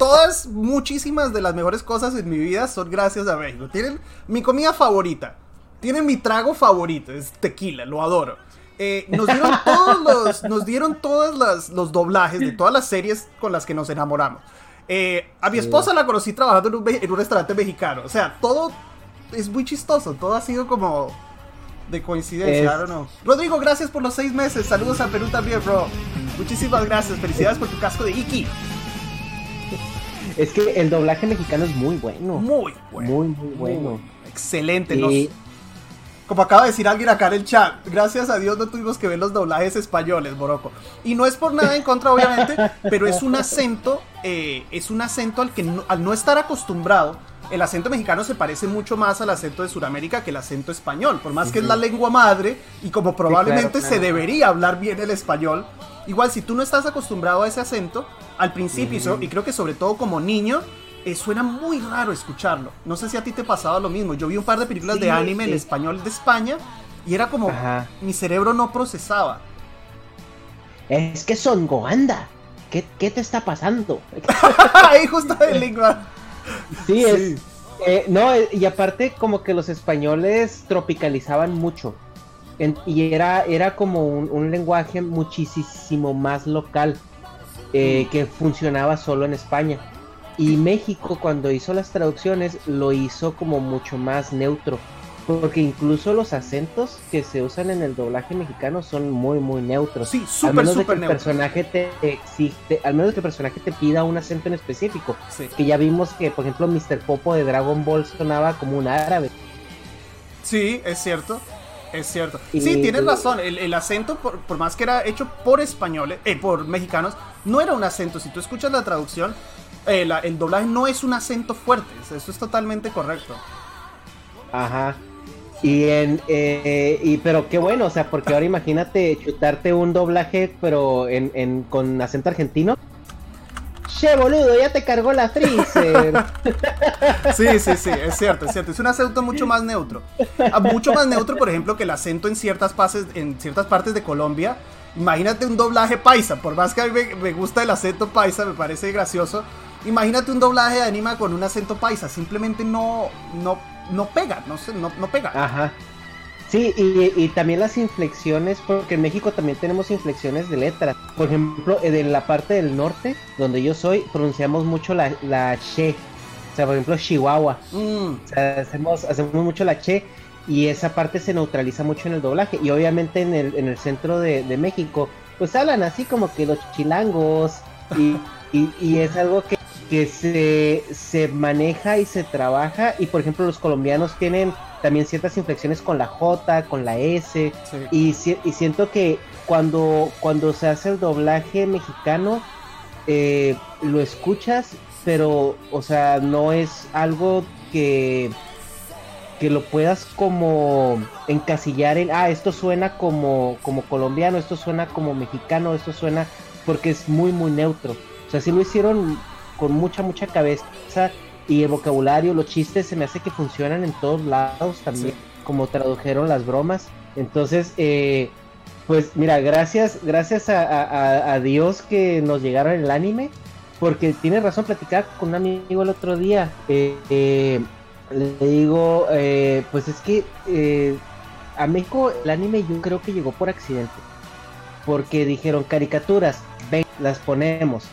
B: todas, muchísimas de las mejores cosas en mi vida son gracias a México. Tienen mi comida favorita, tienen mi trago favorito, es tequila, lo adoro. Eh, nos dieron [LAUGHS] todos los, nos dieron todos las- los doblajes de todas las series con las que nos enamoramos. Eh, a mi esposa la conocí trabajando en un, ve- en un restaurante mexicano. O sea, todo es muy chistoso, todo ha sido como de coincidencia,
A: Es-
B: know. Rodrigo, gracias por los seis meses. Saludos a Perú también, bro. Muchísimas gracias. Felicidades por tu casco de Iki. [LAUGHS]
A: Es que el doblaje mexicano es muy bueno.
B: Muy bueno.
A: Muy, muy bueno.
B: Excelente.
A: Y-
B: nos- Como acaba de decir alguien acá en el chat, gracias a Dios no tuvimos que ver los doblajes españoles, Boroco. Y no es por nada en contra, obviamente, [LAUGHS] pero es un acento, eh, es un acento al que no- al no estar acostumbrado, el acento mexicano se parece mucho más al acento de Sudamérica que el acento español, por más que es la lengua madre y como probablemente
A: claro.
B: se debería hablar bien el español. Igual si tú no estás acostumbrado a ese acento, al principio, y so- y creo que sobre todo como niño, eh, suena muy raro escucharlo. No sé si a ti te pasaba lo mismo. Yo vi un par de películas
A: Sí,
B: de anime en español de España y era como
A: Ajá.
B: mi cerebro no procesaba.
A: Es que son Goanda. ¿Qué, ¿Qué te está pasando? [LAUGHS]
B: Ahí justo de lengua.
A: Sí, es. eh, no, eh, y aparte, como que los españoles tropicalizaban mucho. En- y era, era como un, un lenguaje muchísimo más local eh, que funcionaba solo en España. Y México, cuando hizo las traducciones, lo hizo como mucho más neutro. Porque incluso los acentos que se usan en el doblaje mexicano son muy, muy neutros.
B: Sí,
A: al
B: súper,
A: menos de que el
B: neutro.
A: personaje te existe, al menos que el personaje te pida un acento en específico.
B: Sí.
A: Que ya vimos que, por ejemplo, Mr. Popo de Dragon Ball sonaba como un árabe.
B: Sí, es cierto. Es cierto.
A: Y-
B: Sí, tienes razón. El, el acento, por, por más que era hecho por españoles, eh, por mexicanos, no era un acento. Si tú escuchas la traducción, eh, la- el doblaje no es un acento fuerte. Eso es totalmente correcto.
A: Ajá. Y en eh, y pero qué bueno, o sea, porque ahora imagínate chutarte un doblaje, pero en, en con acento argentino. Che, boludo, ya te cargó la freezer. [LAUGHS]
B: Sí, sí, sí, es cierto, es cierto. Es un acento mucho más neutro. Ah, Mucho más neutro, por ejemplo, que el acento en ciertas, pases, en ciertas partes de Colombia. Imagínate un doblaje paisa. Por más que a mí me, me gusta el acento paisa, me parece gracioso. Imagínate un doblaje de anima con un acento paisa. Simplemente no, no, no pega, no, sé, no, no pega.
A: Ajá. Sí, y, y también las inflexiones, porque en México también tenemos inflexiones de letras. Por ejemplo, en la parte del norte, donde yo soy, pronunciamos mucho la, la che. O sea, por ejemplo, Chihuahua.
B: Mm,
A: O sea, hacemos, hacemos mucho la che y esa parte se neutraliza mucho en el doblaje. Y obviamente en el, en el centro de, de México, pues hablan así como que los chilangos y, y- y es algo que, que se, se maneja y se trabaja. Y por ejemplo, los colombianos tienen también ciertas inflexiones con la J, con la S.
B: sí.
A: Y, si- y siento que cuando, cuando se hace el doblaje mexicano, eh, lo escuchas, pero, o sea, no es algo que, que lo puedas como encasillar en, ah, esto suena como, como colombiano, esto suena como mexicano, esto suena, porque es muy, muy neutro. O sea, sí lo hicieron con mucha, mucha cabeza y el vocabulario, los chistes, se me hace que funcionan en todos lados también,
B: Sí.
A: como tradujeron las bromas. Entonces, eh, pues mira, gracias, gracias a, a- a- a Dios que nos llegaron el anime, porque tiene razón, platicar con un amigo el otro día. eh, eh, Le digo, eh, pues es que a México el anime yo creo que llegó por accidente. Porque dijeron caricaturas, ven, las ponemos.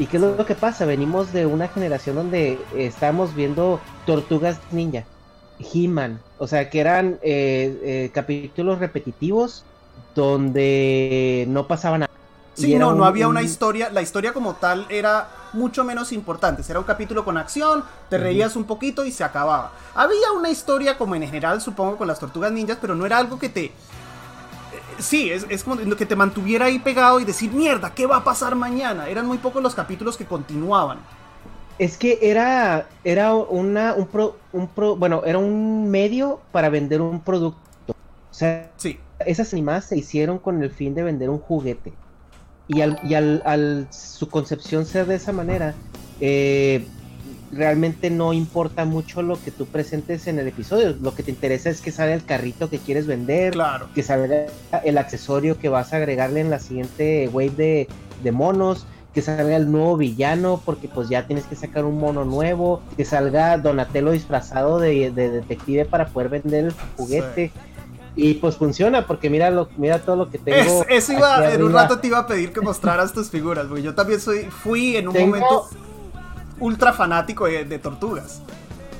A: ¿Y qué es lo que pasa? Venimos de una generación donde estamos viendo Tortugas Ninja, He-Man, o sea, que eran eh, eh, capítulos repetitivos donde no pasaba nada.
B: Sí, no, no había una historia, la historia como tal era mucho menos importante, era un capítulo con acción, te reías un poquito y se acababa. Había una historia como en general, supongo, con las tortugas ninjas, pero no era algo que te... Sí, es, es como que te mantuviera ahí pegado y decir, mierda, ¿qué va a pasar mañana? Eran muy pocos los capítulos que continuaban.
A: Es que era, era una, un, pro, un pro, bueno, era un medio para vender un producto. O sea,
B: sí.
A: esas animadas se hicieron con el fin de vender un juguete. Y al, y al, al su concepción ser de esa manera, eh, realmente no importa mucho lo que tú presentes en el episodio. Lo que te interesa es que salga el carrito que quieres vender,
B: claro.
A: que salga el accesorio que vas a agregarle en la siguiente wave de, de monos que salga el nuevo villano, porque pues ya tienes que sacar un mono nuevo, que salga Donatello disfrazado de, de detective para poder vender el juguete. Sí. Y pues funciona, porque mira lo, mira todo lo que tengo.
B: Es, eso iba, en un rato te iba a pedir que mostraras tus figuras, porque yo también soy, fui en un tengo, momento ultra fanático de, de, tortugas.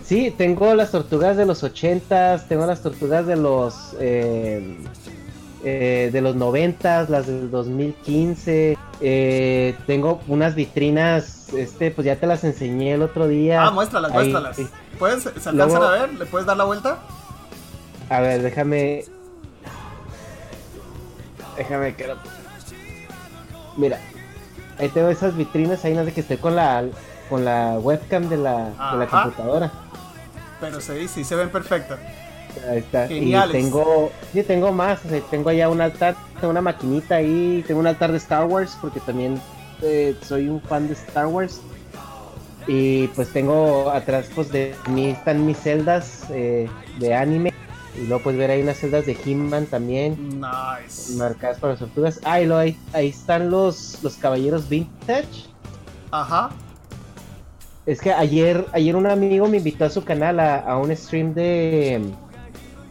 A: Sí, tengo las tortugas de los ochentas, tengo las tortugas de los eh, eh, de los noventas, las del 2015. Eh, tengo unas vitrinas, este, pues ya te las enseñé el otro día.
B: Ah, muéstralas, Ahí, muéstralas. ¿Puedes, ¿Se alcanzan Luego, a ver? ¿Le puedes dar la vuelta?
A: A ver, déjame. Déjame que. Mira, ahí tengo esas vitrinas, ahí no de que estoy con la con la webcam de la, de la computadora.
B: Pero sí, sí se ven perfectas.
A: Ahí está. Geniales. Y tengo, sí, tengo más. O sea, tengo allá un altar, tengo una maquinita ahí, tengo un altar de Star Wars, porque también eh, soy un fan de Star Wars. Y pues tengo atrás, pues de mí están mis celdas eh, de anime. Y luego puedes ver ahí unas celdas de He-Man también.
B: Nice.
A: Marcadas para las tortugas. Ah, y luego ahí, ahí están los, los caballeros vintage.
B: Ajá.
A: Es que ayer, ayer un amigo me invitó a su canal a, a un stream de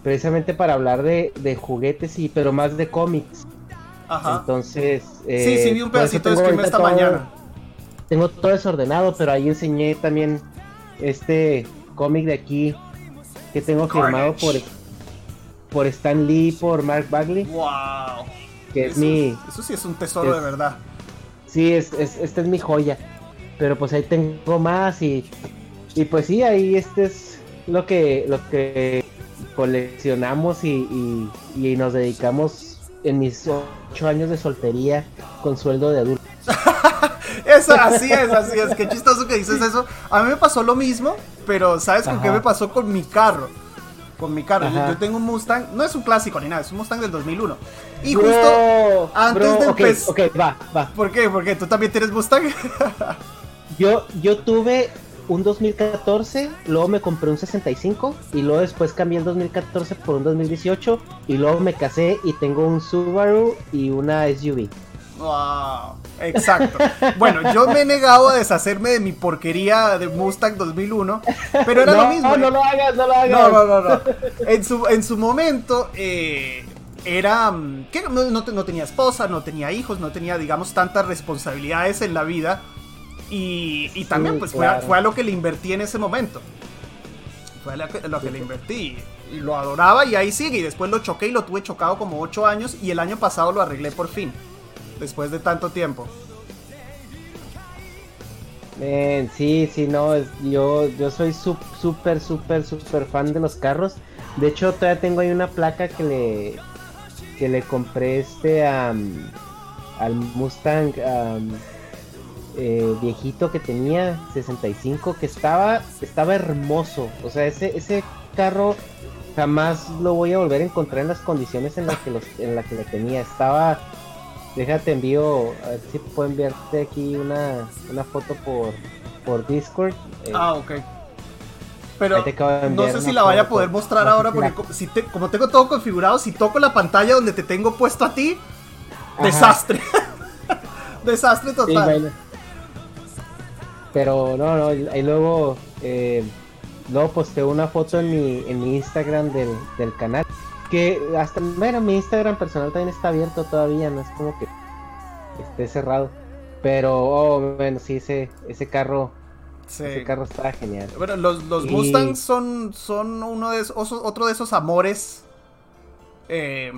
A: precisamente para hablar de, de, juguetes y pero más de cómics.
B: Ajá.
A: Entonces,
B: eh, sí, sí vi un pedacito de stream esta todo, mañana.
A: Tengo todo desordenado, pero ahí enseñé también este cómic de aquí que tengo firmado por por Stan Lee, por Mark Bagley.
B: Wow.
A: Que
B: eso,
A: es mi
B: Eso sí es un tesoro
A: es,
B: de verdad.
A: Sí, es, es, esta es mi joya. Pero pues ahí tengo más y y pues sí, ahí este es lo que lo que coleccionamos y, y, y, nos dedicamos en mis ocho años de soltería con sueldo de adulto. [LAUGHS]
B: eso, así es, así es. Qué chistoso que dices eso. A mí me pasó lo mismo, pero ¿sabes con Ajá. qué me pasó con mi carro? Con mi carro. Yo, yo, tengo un Mustang, no es un clásico ni nada, es un Mustang del 2001. Y
A: bro,
B: justo antes
A: bro,
B: de
A: okay,
B: empezar.
A: ok, va, va.
B: ¿Por qué? Porque tú también tienes Mustang. [LAUGHS]
A: yo, yo tuve un 2014, luego me compré un 65 y luego después cambié el 2014 por un 2018 y luego me casé y tengo un Subaru y una SUV.
B: Wow, exacto. bueno, yo me he negado a deshacerme de mi porquería de Mustang 2001, pero era
A: no,
B: lo mismo.
A: No, no lo hagas, no lo hagas.
B: No, no, no, no. En su, en su momento eh, era que no, no, no tenía esposa, no tenía hijos, no tenía, digamos, tantas responsabilidades en la vida y, y también
A: Sí,
B: pues
A: claro.
B: fue, a, fue, a, lo que le invertí en ese momento. Fue a lo que, lo que le invertí. Y lo adoraba y ahí sigue. Y después lo choqué y lo tuve chocado como 8 años. Y el año pasado lo arreglé por fin. Después de tanto tiempo.
A: Sí, sí, no, es, yo, yo soy súper, súper, súper fan de los carros. De hecho, todavía tengo ahí una placa que le, que le compré este um, al Mustang um, eh, viejito que tenía, 65, que estaba, estaba hermoso. O sea, ese, ese carro jamás lo voy a volver a encontrar en las condiciones en las que, los, en la que lo tenía. Estaba Déjate envío, a ver si puedo enviarte aquí una, una foto por, por Discord.
B: Eh, ah, ok. Pero no sé si la vaya a poder mostrar ahora porque si te, como tengo todo configurado, si toco la pantalla donde te tengo puesto a ti, Ajá. desastre. [LAUGHS] desastre total. Sí, bueno.
A: Pero no, no, ahí luego eh, luego posté una foto en mi, en mi Instagram del, del canal. Que hasta, bueno, mi Instagram personal también está abierto todavía, no es como que esté cerrado. Pero, oh, bueno, sí, ese, ese carro Ese carro estaba genial.
B: Bueno, los, los Mustangs son, son uno de esos, otro de esos amores eh,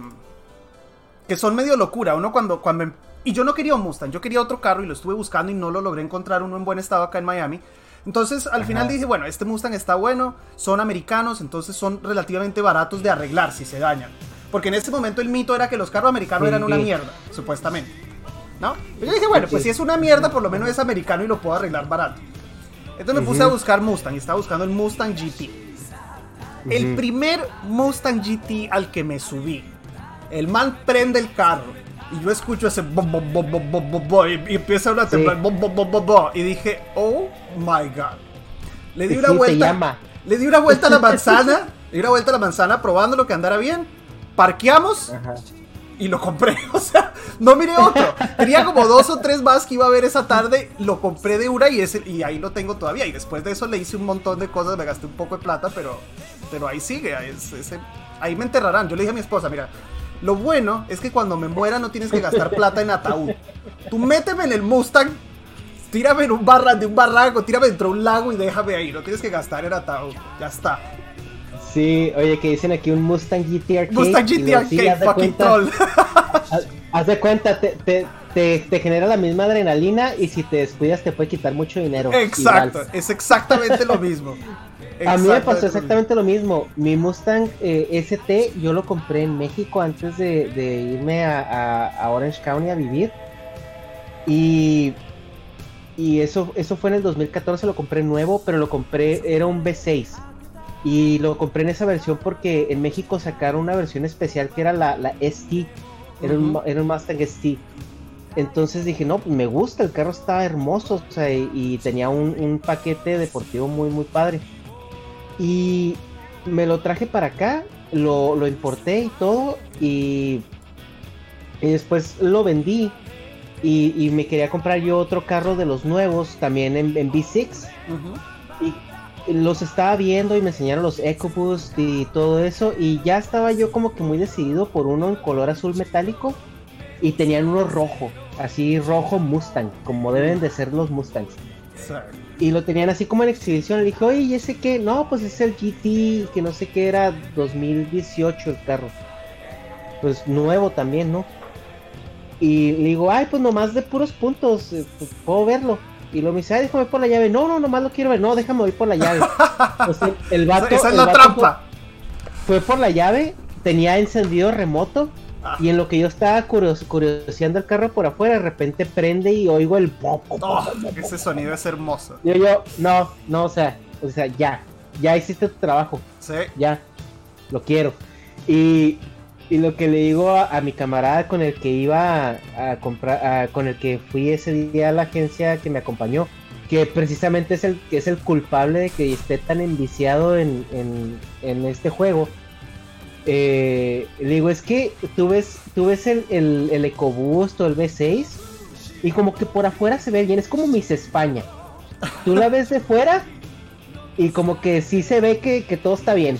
B: que son medio locura. Uno cuando, cuando... Y yo no quería un Mustang, yo quería otro carro y lo estuve buscando y no lo logré encontrar uno en buen estado acá en Miami. Entonces al final dije, bueno, este Mustang está bueno, son americanos, entonces son relativamente baratos de arreglar si se dañan. Porque en ese momento el mito era que los carros americanos eran una mierda, supuestamente. ¿No? Y yo dije, bueno, pues si es una mierda, por lo menos es americano y lo puedo arreglar barato. Entonces me puse a buscar Mustang y estaba buscando el Mustang GT. El primer Mustang GT al que me subí, el man prende el carro y yo escucho ese bo, bo, bo, y, y, empieza a temblar y dije, oh my god. Le di una vuelta. Le di una vuelta a la manzana. le di una vuelta a la manzana probando lo que andara bien. Parqueamos. Y lo compré, o sea, no miré otro. Tenía como dos o tres más que iba a ver esa tarde. Lo compré de una y, ese, y ahí lo tengo todavía. Y después de eso le hice un montón de cosas, me gasté un poco de plata, pero, pero ahí sigue. ahí me enterrarán. Yo le dije a mi esposa, mira, lo bueno es que cuando me muera no tienes que gastar plata en ataúd. Tú méteme en el Mustang, tírame en un barra de un barranco, tírame dentro de un lago y déjame ahí. No tienes que gastar en ataúd. Ya está.
A: Sí, oye, que dicen aquí un Mustang GT Arcade.
B: Mustang GT Arcade, fucking troll. [LAUGHS]
A: Haz de cuenta, te, te, te, genera la misma adrenalina y si te descuidas te puede quitar mucho dinero.
B: Exacto, es exactamente lo mismo. [LAUGHS]
A: A mí me pasó exactamente lo mismo. Mi Mustang eh, ST yo lo compré en México antes de, irme a, Orange County a vivir. Y, y eso, eso fue en el 2014, lo compré nuevo, pero lo compré, era un V6. Y lo compré en esa versión porque en México sacaron una versión especial que era la, la ST. Era, un, era un Mustang ST. Entonces dije, no, pues me gusta, el carro está hermoso, o sea, y, tenía un, un, paquete deportivo muy, muy padre. Y me lo traje para acá, lo, importé y todo, y, después lo vendí. Y, me quería comprar yo otro carro de los nuevos, también en, en V6. Y los estaba viendo y me enseñaron los EcoBoost y todo eso. Y ya estaba yo como que muy decidido por uno en color azul metálico. Y tenían uno rojo, así rojo Mustang, como deben de ser los Mustangs y lo tenían así como en exhibición. Le dije, oye, ¿y ese qué? No, pues es el GT, que no sé qué era, 2018 el carro. Pues nuevo también, ¿no? Y le digo, ay, pues nomás de puros puntos, eh, pues, puedo verlo. Y lo me dice, ay, déjame por la llave. No, no, nomás lo quiero ver. No, déjame ir por la llave. [LAUGHS] pues el, vato.
B: Esa es la trampa.
A: fue por la llave, tenía encendido remoto y en lo que yo estaba curioseando el carro por afuera, de repente prende y oigo el pop.
B: Oh, ese sonido es hermoso.
A: Yo, yo, no, no, o sea, o sea, ya, ya hiciste tu trabajo.
B: Sí.
A: Ya, lo quiero. Y, y lo que le digo a, mi camarada con el que iba a, comprar, con el que fui ese día a la agencia que me acompañó, que precisamente es el que es el culpable de que esté tan enviciado en, en, en este juego eh, le digo, es que tú ves, tú ves el, el, el EcoBoost o el V6 y como que por afuera se ve bien, es como Miss España. Tú la ves de fuera y como que sí se ve que, todo está bien.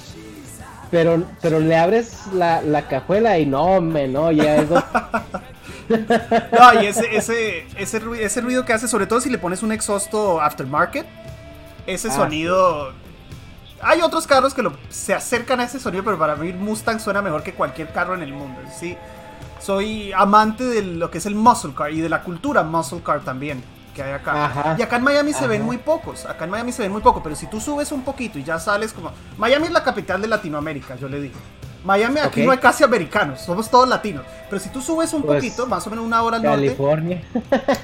A: Pero, pero le abres la, la cajuela y no, me no, ya es... [LAUGHS]
B: no, y ese, ese, ese, ruido, ese ruido que hace, sobre todo si le pones un exhausto aftermarket, ese ah, sonido... Hay otros carros que se acercan a ese sonido, pero para mí Mustang suena mejor que cualquier carro en el mundo. Sí, soy amante de lo que es el muscle car y de la cultura muscle car también que hay acá. y acá en Miami se ven muy pocos. Acá en Miami se ven muy pocos, pero si tú subes un poquito y ya sales como Miami es la capital de Latinoamérica, yo le digo. Miami aquí no hay casi americanos, somos todos latinos. Pero si tú subes un pues, poquito, más o menos una hora al
A: California.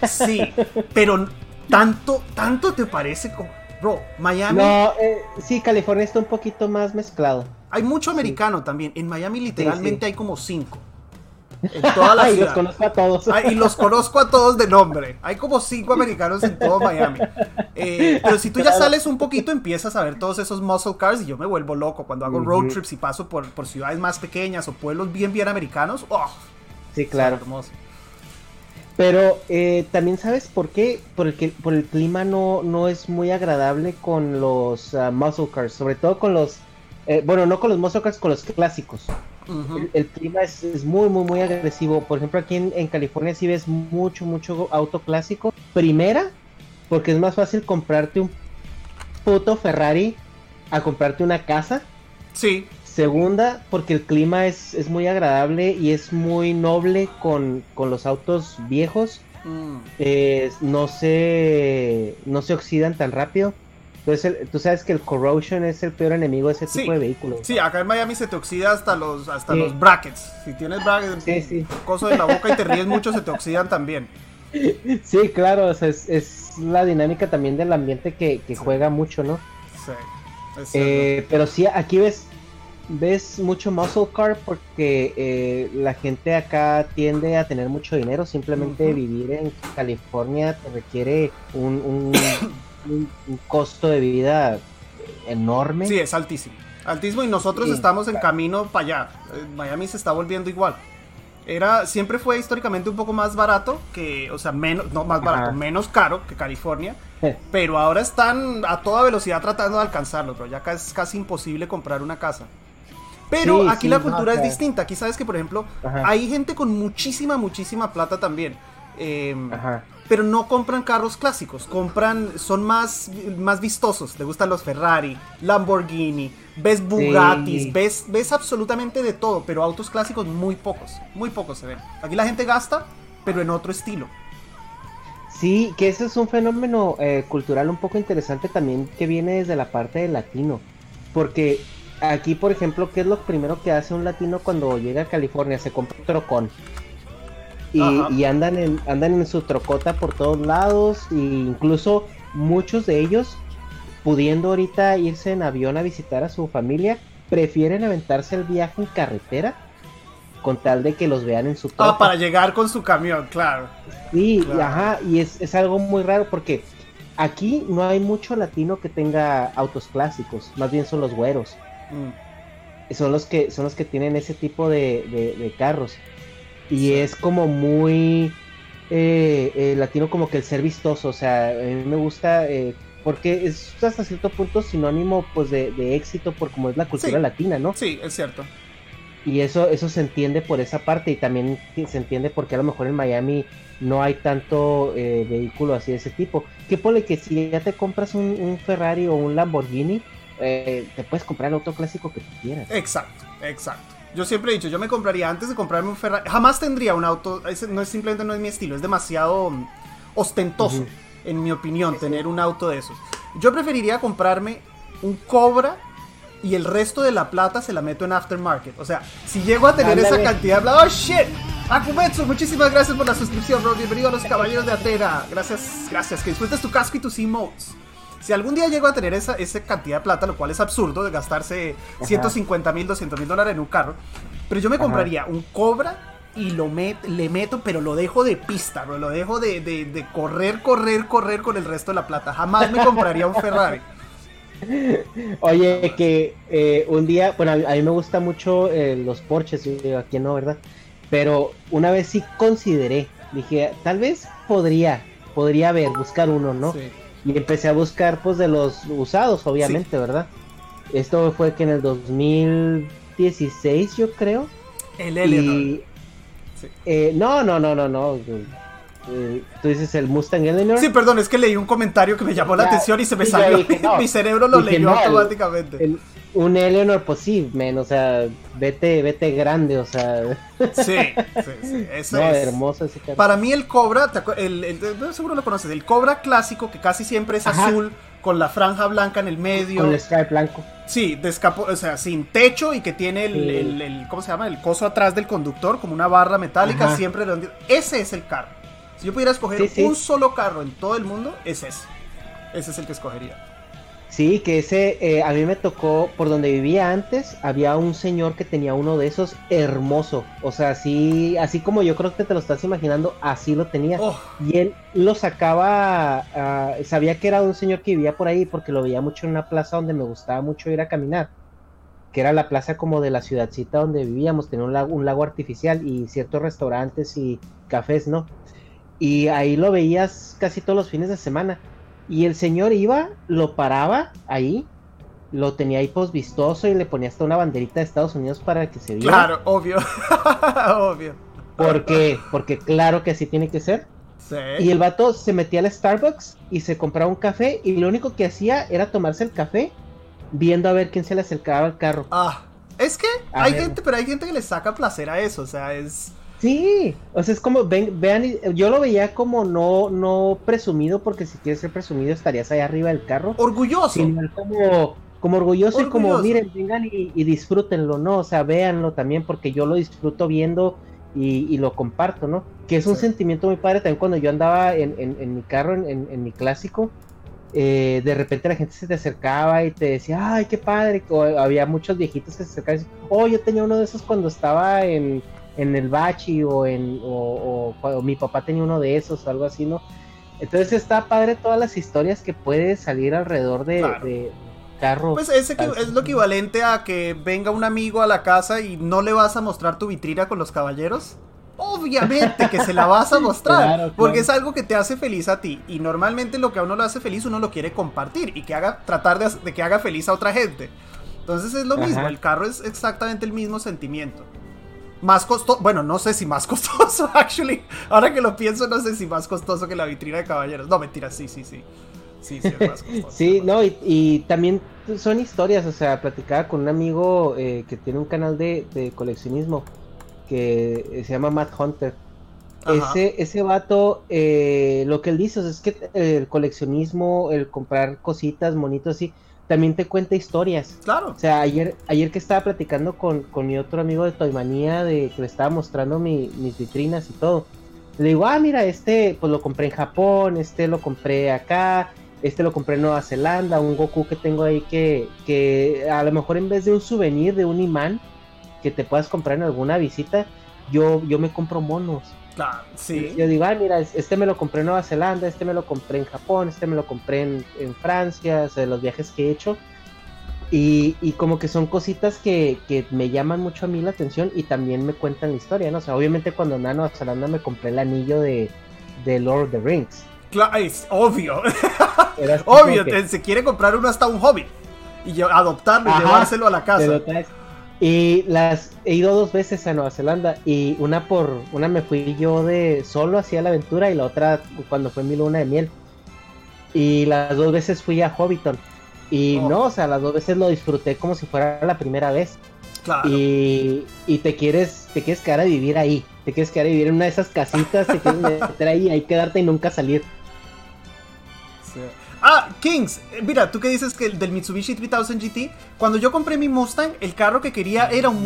B: Sí, pero tanto, tanto te parece como Bro, Miami.
A: No, eh, sí, California está un poquito más mezclado.
B: Hay mucho americano también. En Miami literalmente hay como cinco. [LAUGHS] En toda la ciudad.
A: y los conozco a todos.
B: y los conozco a todos de nombre. Hay como cinco [LAUGHS] americanos en todo Miami. Eh, pero si tú ya sales un poquito, empiezas a ver todos esos muscle cars y yo me vuelvo loco cuando hago road trips y paso por, por ciudades más pequeñas o pueblos bien, bien americanos. Oh,
A: sí, claro. Pero eh, también sabes por qué, por el, que, por el clima no, no es muy agradable con los uh, muscle cars, sobre todo con los, eh, bueno, no con los muscle cars, con los clásicos. el, clima es, es, muy, muy, muy agresivo. Por ejemplo, aquí en, en, California sí ves mucho, mucho auto clásico. Primera, porque es más fácil comprarte un puto Ferrari a comprarte una casa.
B: Sí.
A: Segunda, porque el clima es, es muy agradable y es muy noble con, con los autos viejos. Mm. Eh, no, se, no se oxidan tan rápido. Entonces, tú sabes que el corrosion es el peor enemigo de ese tipo de vehículos.
B: Sí, acá en Miami se te oxida hasta los hasta los brackets. Si tienes brackets, sí, coso de la boca y te ríes mucho, se te oxidan también. [LAUGHS]
A: Sí, claro, es, es, la dinámica también del ambiente que, que juega mucho, ¿no? Sí. Eh, pero sí, aquí ves ves mucho muscle car porque eh, la gente acá tiende a tener mucho dinero. Simplemente vivir en California te requiere [COUGHS] un, un, costo de vida enorme.
B: Sí, es altísimo. Altísimo y nosotros estamos en camino para allá. Eh, Miami se está volviendo igual. Era, siempre fue históricamente un poco más barato que, o sea, menos, no más barato, menos caro que California. pero ahora están a toda velocidad tratando de alcanzarlo, pero ya es casi imposible comprar una casa. Pero aquí la cultura es distinta. Aquí sabes que, por ejemplo, hay gente con muchísima, muchísima plata también. Em, pero no compran carros clásicos, compran, son más, más vistosos. Te gustan los Ferrari, Lamborghini, ves Bugattis, ves, ves absolutamente de todo, pero autos clásicos muy pocos, muy pocos se ven. Aquí la gente gasta, pero en otro estilo.
A: Sí, que ese es un fenómeno eh, cultural un poco interesante también que viene desde la parte del latino. Porque aquí, por ejemplo, ¿qué es lo primero que hace un latino cuando llega a California? Se compra un trocón. Y, andan, en, andan en su trocota por todos lados. E incluso muchos de ellos, pudiendo ahorita irse en avión a visitar a su familia, prefieren aventarse el viaje en carretera con tal de que los vean en su
B: troca. Ah, para llegar con su camión, claro.
A: Sí, ajá, y es, es algo muy raro porque aquí no hay mucho latino que tenga autos clásicos, más bien son los güeros. Mm. Son los que son los que tienen ese tipo de, carros. Y es como muy eh, eh, latino como que el ser vistoso. O sea, a mí me gusta eh, porque es hasta cierto punto sinónimo pues de, éxito por como es la cultura latina, ¿no?
B: Sí, es cierto.
A: Y eso, eso se entiende por esa parte y también se entiende porque a lo mejor en Miami no hay tanto vehículo así de ese tipo. Que pone que si ya te compras un Ferrari o un Lamborghini, eh, te puedes comprar el auto clásico que tú quieras.
B: Exacto, exacto. Yo siempre he dicho, yo me compraría antes de comprarme un Ferrari, jamás tendría un auto, no es simplemente no es mi estilo, es demasiado mm, ostentoso, en mi opinión, tener un auto de esos. Yo preferiría comprarme un Cobra y el resto de la plata se la meto en aftermarket. O sea, si llego a tener esa cantidad de plata, oh shit. Akumetsu, muchísimas gracias por la suscripción, bro. Bienvenido a los caballeros de Atena. Gracias, gracias. Que disfrutes tu casco y tus emotes. Si algún día llego a tener esa, esa cantidad de plata, lo cual es absurdo de gastarse 150 mil, 200 mil dólares en un carro, pero yo me compraría un Cobra y lo le meto, pero lo dejo de pista, bro. Lo dejo de, de, correr, correr, correr con el resto de la plata. Jamás me compraría un Ferrari. [LAUGHS]
A: Oye, que eh, un día, bueno, a mí me gusta mucho eh, los Porsches, aquí no, ¿verdad? Pero una vez sí consideré, dije, tal vez podría, podría haber, buscar uno, ¿no? Sí. Y empecé a buscar pues de los usados, obviamente, ¿verdad? Esto fue que en el 2016 yo creo.
B: El Eleanor.
A: Eh, no, no, no, no, no. Tú dices el Mustang Eleanor.
B: Sí, perdón, es que leí un comentario que me llamó la atención y se me salió. [LAUGHS] Mi cerebro lo leyó automáticamente
A: un Eleanor, pues sí, men, o sea, vete, vete grande, o sea.
B: Sí, sí, sí. [LAUGHS] Eso es.
A: hermoso ese carro.
B: Para mí el Cobra, el, el, seguro lo conoces, el Cobra clásico, que casi siempre es azul, con la franja blanca en el medio.
A: Con el stripe blanco.
B: Sí, de o sea, sin techo y que tiene el, el, ¿cómo se llama? El coso atrás del conductor, como una barra metálica, siempre Ese es el carro. Si yo pudiera escoger un solo carro en todo el mundo, es ese. Ese es el que escogería.
A: Sí, que ese, eh, a mí me tocó, por donde vivía antes, había un señor que tenía uno de esos hermoso. O sea, así, así como yo creo que te lo estás imaginando, así lo tenía. Oh. Y él lo sacaba, sabía que era un señor que vivía por ahí porque lo veía mucho en una plaza donde me gustaba mucho ir a caminar. Que era la plaza como de la ciudadcita donde vivíamos, tenía un lago, un lago artificial y ciertos restaurantes y cafés, ¿no? y ahí lo veías casi todos los fines de semana. Y el señor iba, lo paraba ahí, lo tenía ahí vistoso y le ponía hasta una banderita de Estados Unidos para que se viera.
B: Claro, obvio. [LAUGHS] obvio.
A: ¿Por qué? Porque claro que así tiene que ser. Sí. Y el vato se metía al Starbucks y se compraba un café y lo único que hacía era tomarse el café viendo a ver quién se le acercaba al carro.
B: Ah, es que hay gente, pero hay gente que le saca placer a eso, o sea, es...
A: Sí, o sea, es como, ven, vean, yo lo veía como no, no presumido, porque si quieres ser presumido estarías ahí arriba del carro.
B: Orgulloso.
A: como, como orgulloso, y como, miren, vengan y, disfrútenlo, ¿no? O sea, véanlo también, porque yo lo disfruto viendo y, lo comparto, ¿no? Que es un sentimiento muy padre también cuando yo andaba en, en, mi carro, en, mi clásico, eh, de repente la gente se te acercaba y te decía, ay, qué padre, o había muchos viejitos que se acercaban y decían, oh, yo tenía uno de esos cuando estaba en en el bachi o en o, mi papá tenía uno de esos o algo así, ¿no? Entonces está padre todas las historias que puede salir alrededor de, de carro.
B: Pues es, es lo equivalente a que venga un amigo a la casa y no le vas a mostrar tu vitrina con los caballeros. Obviamente que se la vas a [LAUGHS] mostrar, porque es algo que te hace feliz a ti. Y normalmente lo que a uno lo hace feliz, uno lo quiere compartir y que haga, tratar de, de que haga feliz a otra gente. Entonces es lo mismo, el carro es exactamente el mismo sentimiento. Más costoso, bueno, no sé si más [LAUGHS] costoso, actually. Ahora que lo pienso, no sé si más costoso que la vitrina de caballeros. No, mentira, sí, sí, sí. Sí, sí, es más [LAUGHS] costoso.
A: sí, no, y, también son historias, o sea, platicaba con un amigo eh, que tiene un canal de, coleccionismo que se llama Matt Hunter. Ese, ese vato, eh, lo que él dice es que el coleccionismo, el comprar cositas, monitos así, también te cuenta historias.
B: Claro.
A: O sea, ayer, ayer que estaba platicando con, mi otro amigo de Toymanía, de que le estaba mostrando mis vitrinas y todo. Le digo, ah, mira, este pues lo compré en Japón, este lo compré acá, este lo compré en Nueva Zelanda, un Goku que tengo ahí que, que a lo mejor en vez de un souvenir de un imán que te puedas comprar en alguna visita, yo, yo me compro monos. Yo digo, ah, mira, este me lo compré en Nueva Zelanda, este me lo compré en Japón, este me lo compré en, Francia, o sea, de los viajes que he hecho. Y, como que son cositas que, me llaman mucho a mí la atención y también me cuentan la historia, ¿no? O sea, obviamente cuando andaba en Nueva Zelanda me compré el anillo de, de Lord of the Rings.
B: Claro, es obvio. [LAUGHS] obvio, se quiere comprar uno hasta un hobby y adoptarlo y llevárselo a la casa.
A: Y las he ido dos veces a Nueva Zelanda y una por una me fui yo de solo hacia la aventura y la otra cuando fue mi luna de miel. Y las dos veces fui a Hobbiton. Y oh. no, o sea, las dos veces lo disfruté como si fuera la primera vez. Claro. Y, y te quieres te quieres quedar a vivir ahí. Te quieres quedar a vivir en una de esas casitas, te quieres meter ahí, ahí quedarte y nunca salir. [LAUGHS]
B: Ah, Kings, eh, mira, tú que dices que el del Mitsubishi 3000 GT, cuando yo compré mi Mustang, el carro que quería era un,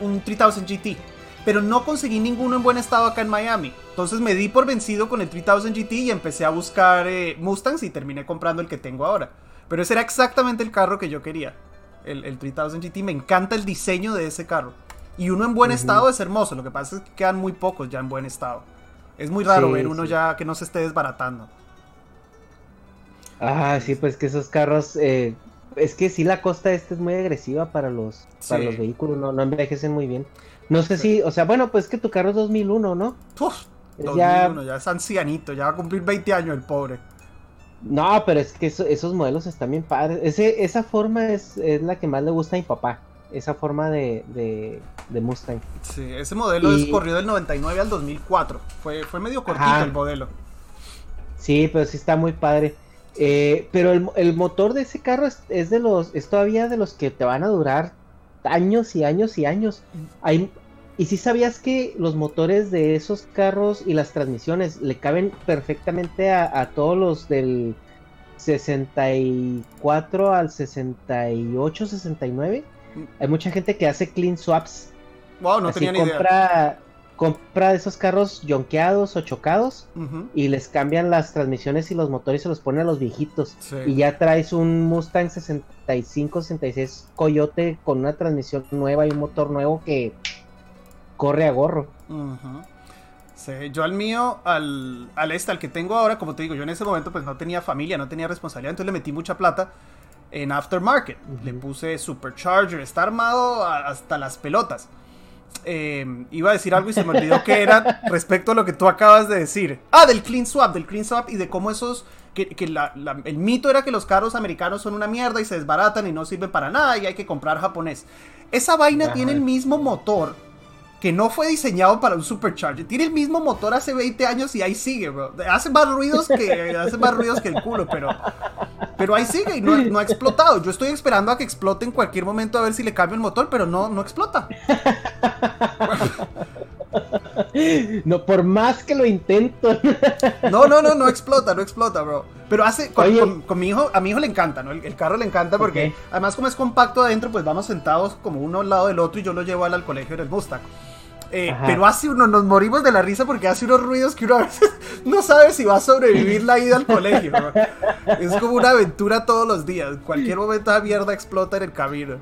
B: un, 3000 GT, pero no conseguí ninguno en buen estado acá en Miami. Entonces me di por vencido con el 3000 GT y empecé a buscar eh, Mustangs y terminé comprando el que tengo ahora. Pero ese era exactamente el carro que yo quería, el, el 3000 GT. Me encanta el diseño de ese carro. Y uno en buen estado es hermoso, lo que pasa es que quedan muy pocos ya en buen estado. Es muy raro ver uno ya que no se esté desbaratando.
A: Ah, sí, pues que esos carros, eh, es que sí la costa esta es muy agresiva para los, para los vehículos, no, no envejecen muy bien. No sé si, o sea, bueno, pues que tu carro es 2001, ¿no?
B: Uf, 2001, ya... es ancianito, ya va a cumplir 20 años el pobre.
A: No, pero es que esos modelos están bien padres. Ese, esa forma es, es, la que más le gusta a mi papá. Esa forma de, de, Mustang.
B: Sí, ese modelo es corrido del 99 al 2004. Fue, fue medio cortito el modelo.
A: Sí, pero sí está muy padre. Eh, pero el, motor de ese carro es, de los, es todavía de los que te van a durar años y años y años. Hay, y si sabías que los motores de esos carros y las transmisiones le caben perfectamente a, todos los del 64 al 68, 69. Mm. Hay mucha gente que hace clean swaps.
B: Wow, no tenía ni
A: idea compra esos carros yonqueados o chocados y les cambian las transmisiones y los motores y se los pone a los viejitos. Y ya traes un Mustang 65, 66 Coyote con una transmisión nueva y un motor nuevo que corre a gorro.
B: yo al mío, al, al este, al que tengo ahora, como te digo, yo en ese momento pues no tenía familia, no tenía responsabilidad, entonces le metí mucha plata en aftermarket. Le puse supercharger, está armado hasta las pelotas. Eh, iba a decir algo y se me olvidó que era respecto a lo que tú acabas de decir. Ah, del clean swap, del clean swap y de cómo esos que, el mito era que los carros americanos son una mierda y se desbaratan y no sirven para nada y hay que comprar japonés. Esa vaina tiene el mismo motor que no fue diseñado para un supercharger. Tiene el mismo motor hace 20 años y ahí sigue, bro. Hace más ruidos que, [LAUGHS] hace más ruidos que el culo, pero, pero ahí sigue y no, ha explotado. Yo estoy esperando a que explote en cualquier momento a ver si le cambio el motor, pero no, no explota. [LAUGHS] [LAUGHS]
A: No, por más que lo intento. [LAUGHS]
B: No, no, no, no explota, no explota, bro. Pero hace, con, mi hijo, a mi hijo le encanta, ¿no? El, carro le encanta porque además como es compacto adentro, pues vamos sentados como uno al lado del otro y yo lo llevo al, al colegio en el Mustang. Eh, pero hace uno, nos morimos de la risa porque hace unos ruidos que uno a veces [LAUGHS] no sabe si va a sobrevivir la ida al colegio. Es como una aventura todos los días. Cualquier momento la mierda explota en el camino.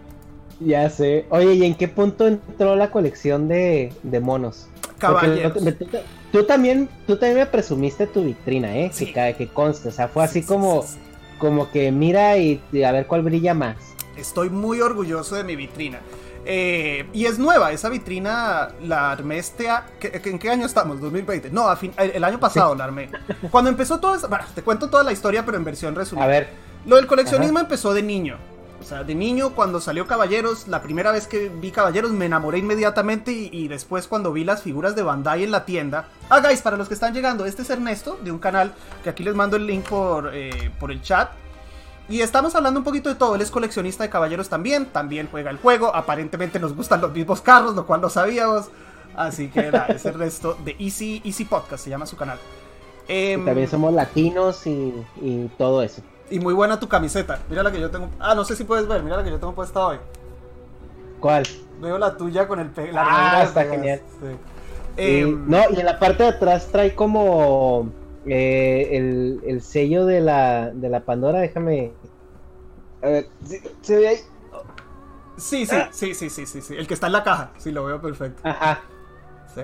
A: Ya sé. Oye, ¿y en qué punto entró la colección de, de monos?
B: Caballeros.
A: tú, también, tú también me presumiste tu vitrina, ¿eh? Que, que consta. O sea, fue así como, como que mira y, a ver cuál brilla más.
B: Estoy muy orgulloso de mi vitrina. Eh, y es nueva, esa vitrina la armé este ¿En qué año estamos? ¿2020? No, el, año pasado la armé. [LAUGHS] Cuando empezó todo eso... Bueno, te cuento toda la historia, pero en versión resumida.
A: A ver.
B: Lo del coleccionismo empezó de niño. O sea, de niño, cuando salió Caballeros, la primera vez que vi Caballeros me enamoré inmediatamente y, después cuando vi las figuras de Bandai en la tienda. Ah, guys, para los que están llegando, este es Ernesto, de un canal que aquí les mando el link por, eh, por el chat. Y estamos hablando un poquito de todo. Él es coleccionista de caballeros también. También juega el juego. Aparentemente nos gustan los mismos carros, lo cual no sabíamos. Así que era, es Ernesto de Easy, Easy Podcast, se llama su canal.
A: Em, también somos latinos y, y todo eso.
B: Y muy buena tu camiseta. Mira la que yo tengo. Ah, no sé si puedes ver. Mira la que yo tengo puesta hoy.
A: ¿Cuál?
B: Veo la tuya con el
A: la Ah, está genial. Em, no, y en la parte de atrás trae como eh, el, sello de la, de la Pandora. Déjame. A ver, ¿se ve ahí?
B: Sí, sí, sí, sí, sí, sí, sí. El que está en la caja. Sí, lo veo perfecto.
A: Ajá.
B: Sí.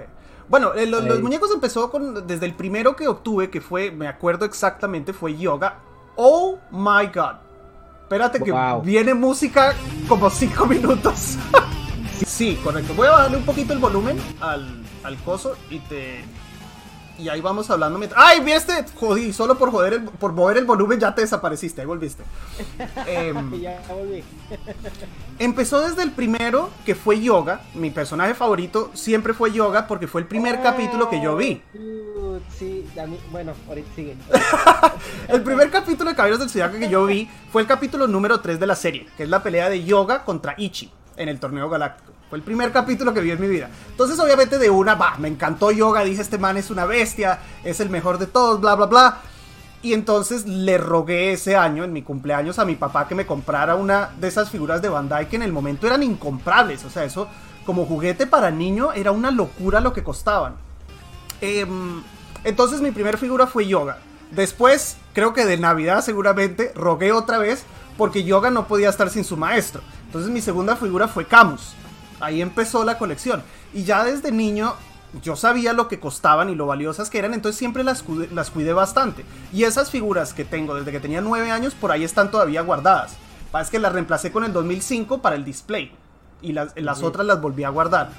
B: Bueno, eh, los, muñecos empezó con. Desde el primero que obtuve, que fue, me acuerdo exactamente, fue Yoga. Oh my god. Espérate que viene música como 5 minutos. [LAUGHS] sí, correcto. Voy a bajarle un poquito el volumen al, al coso y te, y ahí vamos hablando mientras... ¡Ay, viste! Jodí, solo por joder el, por mover el volumen ya te desapareciste, ahí volviste. [LAUGHS] Em, [LAUGHS] ya volví. empezó desde el primero, que fue Yoga. Mi personaje favorito siempre fue Yoga porque fue el primer oh, capítulo que yo vi.
A: Sí, bueno, ahorita sigue. [LAUGHS]
B: el primer capítulo de Caballeros del Zodiaco que yo vi fue el capítulo número 3 de la serie, que es la pelea de Yoga contra Ichi en el torneo galáctico. Fue el primer capítulo que vi en mi vida. Entonces, obviamente, de una, va, me encantó yoga. Dije, este man es una bestia, es el mejor de todos, bla, bla, bla. Y entonces le rogué ese año, en mi cumpleaños, a mi papá que me comprara una de esas figuras de Bandai que en el momento eran incomprables. O sea, eso, como juguete para niño, era una locura lo que costaban. Em, entonces, mi primera figura fue yoga. Después, creo que de Navidad seguramente, rogué otra vez porque yoga no podía estar sin su maestro. Entonces, mi segunda figura fue Camus. Ahí empezó la colección. Y ya desde niño yo sabía lo que costaban y lo valiosas que eran, entonces siempre las, las cuidé bastante. Y esas figuras que tengo desde que tenía 9 años, por ahí están todavía guardadas. Es que las reemplacé con el 2005 para el display. Y las, las otras las volví a guardar.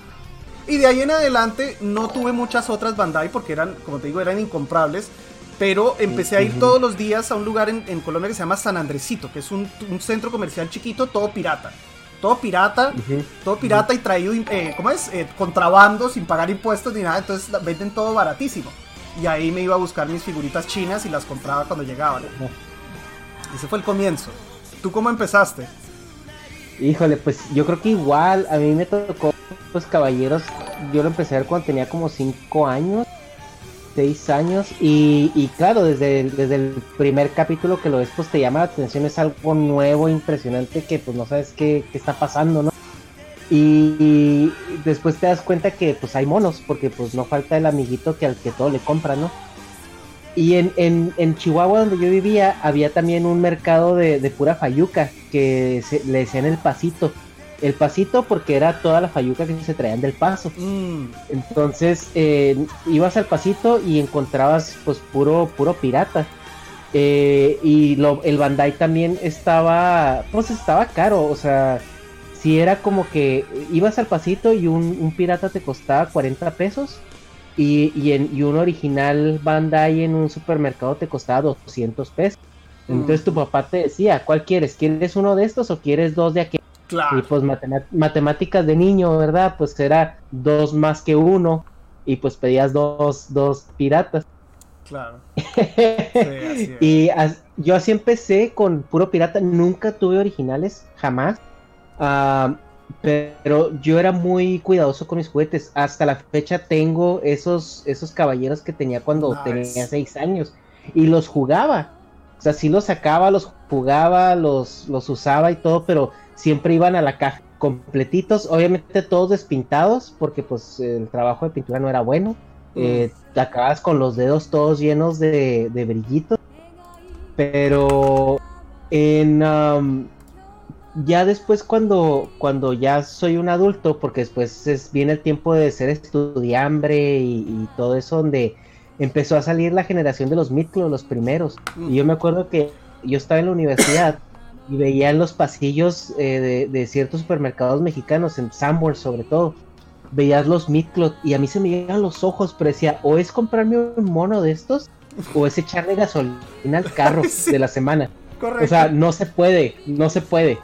B: Y de ahí en adelante no tuve muchas otras Bandai porque eran, como te digo, eran incomprables. Pero empecé a ir todos los días a un lugar en, Colombia que se llama San Andresito, que es un, un centro comercial chiquito, todo pirata todo pirata, todo pirata y traído, eh, ¿cómo es? Eh, contrabando sin pagar impuestos ni nada, entonces venden todo baratísimo. Y ahí me iba a buscar mis figuritas chinas y las compraba cuando llegaban. Ese fue el comienzo. ¿Tú cómo empezaste?
A: Híjole, pues yo creo que igual, a mí me tocó, pues caballeros, yo lo empecé a ver cuando tenía como 5 años seis años y, y claro, desde el, desde el primer capítulo que lo ves, pues te llama la atención, es algo nuevo, impresionante, que pues no sabes qué, qué está pasando, ¿no? Y, después te das cuenta que pues hay monos, porque pues no falta el amiguito que al que todo le compra, ¿no? Y en, en, en Chihuahua, donde yo vivía, había también un mercado de, de pura fayuca, que se, le decían el pasito el pasito porque era toda la fayuca que se traían del paso. Mm. Entonces eh, ibas al pasito y encontrabas pues puro, puro pirata. Eh, y lo, el Bandai también estaba, pues estaba caro, o sea, si era como que ibas al pasito y un, pirata te costaba 40 pesos y, y, en, y un original Bandai en un supermercado te costaba 200 pesos. Entonces tu papá te decía, ¿cuál quieres? ¿Quieres uno de estos o quieres dos de aquí?
B: Claro.
A: Y pues matemáticas de niño, ¿verdad? Pues era dos más que uno y pues pedías dos, dos piratas.
B: Claro. [LAUGHS]
A: y yo así empecé con puro pirata, nunca tuve originales, jamás. Ah, pero yo era muy cuidadoso con mis juguetes. Hasta la fecha tengo esos, esos caballeros que tenía cuando tenía seis años y los jugaba. O sea, sí los sacaba, los jugaba, los, los usaba y todo, pero siempre iban a la caja completitos, obviamente todos despintados, porque pues el trabajo de pintura no era bueno. Eh, acabas con los dedos todos llenos de, de brillitos. Pero en ya después cuando, cuando ya soy un adulto, porque después es, viene el tiempo de ser estudiambre y, y todo eso, donde empezó a salir la generación de los Mitclos, los primeros. Y yo me acuerdo que yo estaba en la universidad y veía en los pasillos eh, de, ciertos supermercados mexicanos, en Sanborn sobre todo, veías los Mitclot y a mí se me llegan los ojos, pero decía, o es comprarme un mono de estos, o es echarle gasolina al carro [LAUGHS] de la semana. O sea, no se puede, no se puede.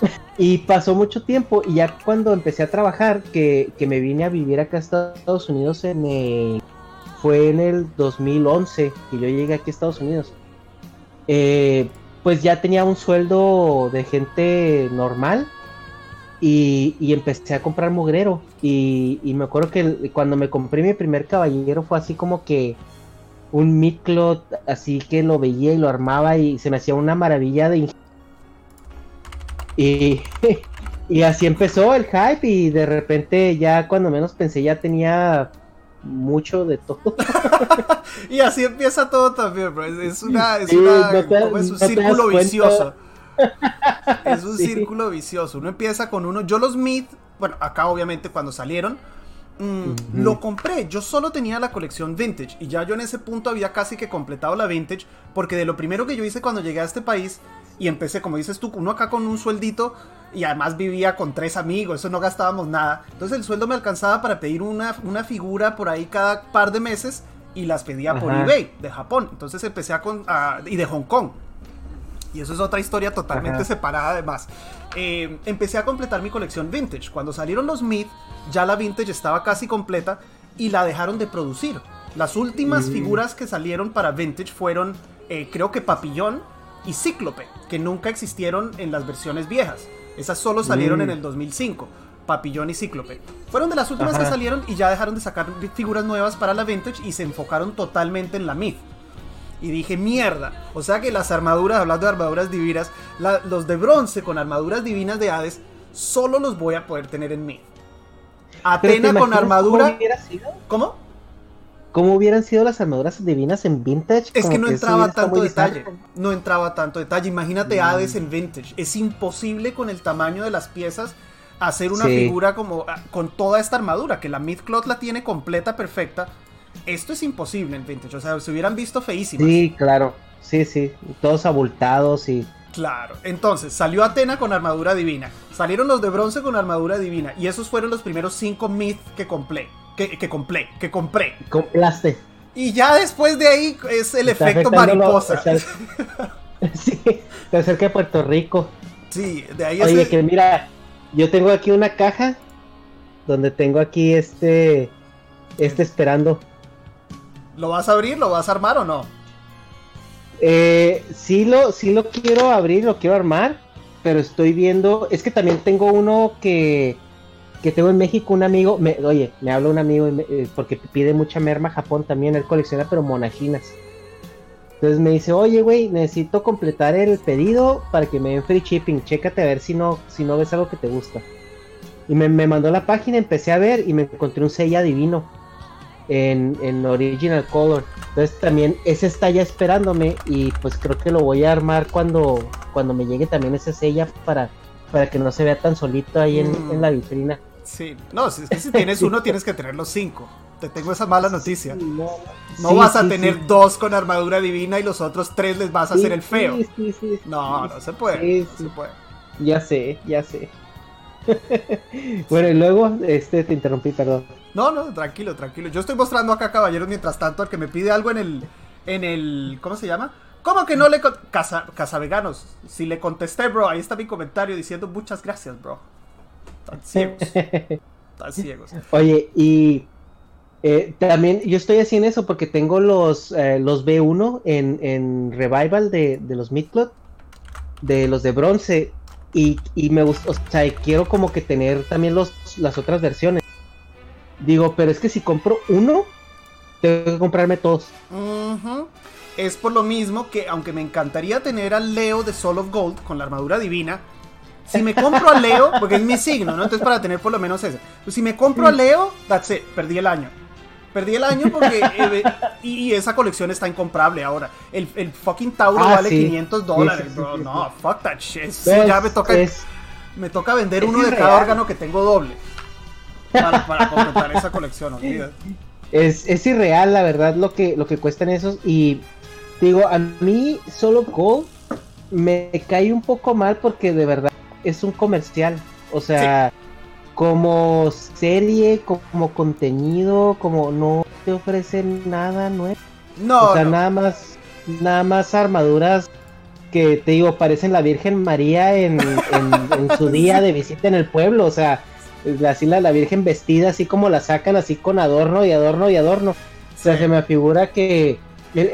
A: [LAUGHS] y pasó mucho tiempo y ya cuando empecé a trabajar, que, que me vine a vivir acá a Estados Unidos en el fue en el 2011 que yo llegué aquí a Estados Unidos. Eh, pues ya tenía un sueldo de gente normal y, empecé a comprar mugrero. Y, me acuerdo que cuando me compré mi primer caballero fue así como que un Midcloth, así que lo veía y lo armaba y se me hacía una maravilla de... Y, [LAUGHS] y así empezó el hype y de repente ya cuando menos pensé ya tenía mucho de todo. [LAUGHS] [LAUGHS]
B: y así empieza todo también, bro. Es una, es, un círculo vicioso. es un [LAUGHS] círculo vicioso. Uno empieza con uno. Yo los Mid, bueno, acá obviamente cuando salieron, mm, lo compré. Yo solo tenía la colección Vintage. Y ya yo en ese punto había casi que completado la Vintage. Porque de lo primero que yo hice cuando llegué a este país y empecé, como dices tú, uno acá con un sueldito y además vivía con tres amigos, eso no gastábamos nada. Entonces el sueldo me alcanzaba para pedir una, una figura por ahí cada par de meses y las pedía por eBay de Japón. Entonces empecé a, con, y de Hong Kong. Y eso es otra historia totalmente separada además. Eh, empecé a completar mi colección vintage. Cuando salieron los Mid, ya la vintage estaba casi completa y la dejaron de producir. Las últimas mm. figuras que salieron para vintage fueron, eh, creo que Papillón y Cíclope, que nunca existieron en las versiones viejas. Esas solo salieron en mm. el 2005. Papillón y Cíclope. Fueron de las últimas que salieron y ya dejaron de sacar figuras nuevas para la Vintage y se enfocaron totalmente en la Myth. Y dije, mierda. O sea que las armaduras, hablando de armaduras divinas, los de bronce con armaduras divinas de Hades, solo los voy a poder tener en Myth. Atena con armadura. ¿Cómo?
A: ¿Cómo hubieran sido las armaduras divinas en vintage?
B: Es que no entraba tanto detalle. No entraba tanto detalle. Imagínate mm. Hades en vintage. Es imposible con el tamaño de las piezas hacer una figura como ah, con toda esta armadura, que la Mythcloth la tiene completa, perfecta. Esto es imposible en vintage. O sea, se hubieran visto feísimas.
A: Sí, claro. Sí, sí. Todos abultados y.
B: Claro. Entonces, salió Atena con armadura divina. Salieron los de bronce con armadura divina. Y esos fueron los primeros cinco Myth que compré que, compré, que compré.
A: Compraste.
B: Y ya después de ahí es el efecto mariposa. [LAUGHS]
A: sí, te acerca a Puerto Rico.
B: Sí, de ahí
A: Oye, que mira, yo tengo aquí una caja donde tengo aquí este, este esperando.
B: ¿Lo vas a abrir? ¿Lo vas a armar o no?
A: Eh, sí lo, sí lo quiero abrir, lo quiero armar, pero estoy viendo, es que también tengo uno que que tengo en México un amigo, me, oye, me habla un amigo eh, porque pide mucha merma Japón también, él colecciona pero monajinas. Entonces me dice, oye, güey, necesito completar el pedido para que me den free shipping, chécate a ver si no, si no ves algo que te gusta. Y me, mandó la página, empecé a ver y me encontré un sella divino en, en Original Color. Entonces también ese está ya esperándome y pues creo que lo voy a armar cuando, cuando me llegue también ese sella para, para que no se vea tan solito ahí en, en la vitrina.
B: Sí, no, es que si tienes uno tienes que tener los cinco. Te tengo esa mala noticia. no, vas a tener dos con armadura divina y los otros tres les vas a hacer el feo. No, no se puede. se puede.
A: Ya sé, ya sé. [LAUGHS] bueno, y luego, este, te interrumpí, perdón.
B: No, no, tranquilo, tranquilo. Yo estoy mostrando acá, caballeros, mientras tanto, al que me pide algo en el, en el, ¿cómo se llama? ¿Cómo que no le... Casa, Casaveganos, si le contesté, bro, ahí está mi comentario diciendo muchas gracias, bro. Están [LAUGHS] ciegos. Están ciegos.
A: Oye, y eh, también yo estoy haciendo eso porque tengo los, eh, los B1 en, en Revival de, de los Midcloth, de los de bronce, y, y me gusta, o sea, quiero como que tener también los, las otras versiones. Digo, pero es que si compro uno, tengo que comprarme todos.
B: Es por lo mismo que, aunque me encantaría tener al Leo de Soul of Gold con la armadura divina, si me compro a Leo, [LAUGHS] porque es mi signo, ¿no? Entonces para tener por lo menos ese. Pues si me compro a Leo, that's it, perdí el año. Perdí el año porque. [LAUGHS] Eh, y, esa colección está incomprable ahora. El, el fucking Tauro ah, vale 500 dólares, bro. No, fuck that shit. ya me toca. me toca vender uno de cada órgano que tengo doble. Para, para completar esa colección, olvídate.
A: Es, es irreal, la verdad, lo que, lo que cuestan esos. Y digo, a mí solo Gold me cae un poco mal porque de verdad es un comercial. O sea, como serie, como contenido, como no te ofrecen nada nuevo.
B: No.
A: O sea, nada más, nada más armaduras que te digo, parecen la Virgen María en, en, su día de visita en el pueblo. O sea, así la, la Virgen vestida, así como la sacan, así con adorno y adorno y adorno. O sea, se me figura que el,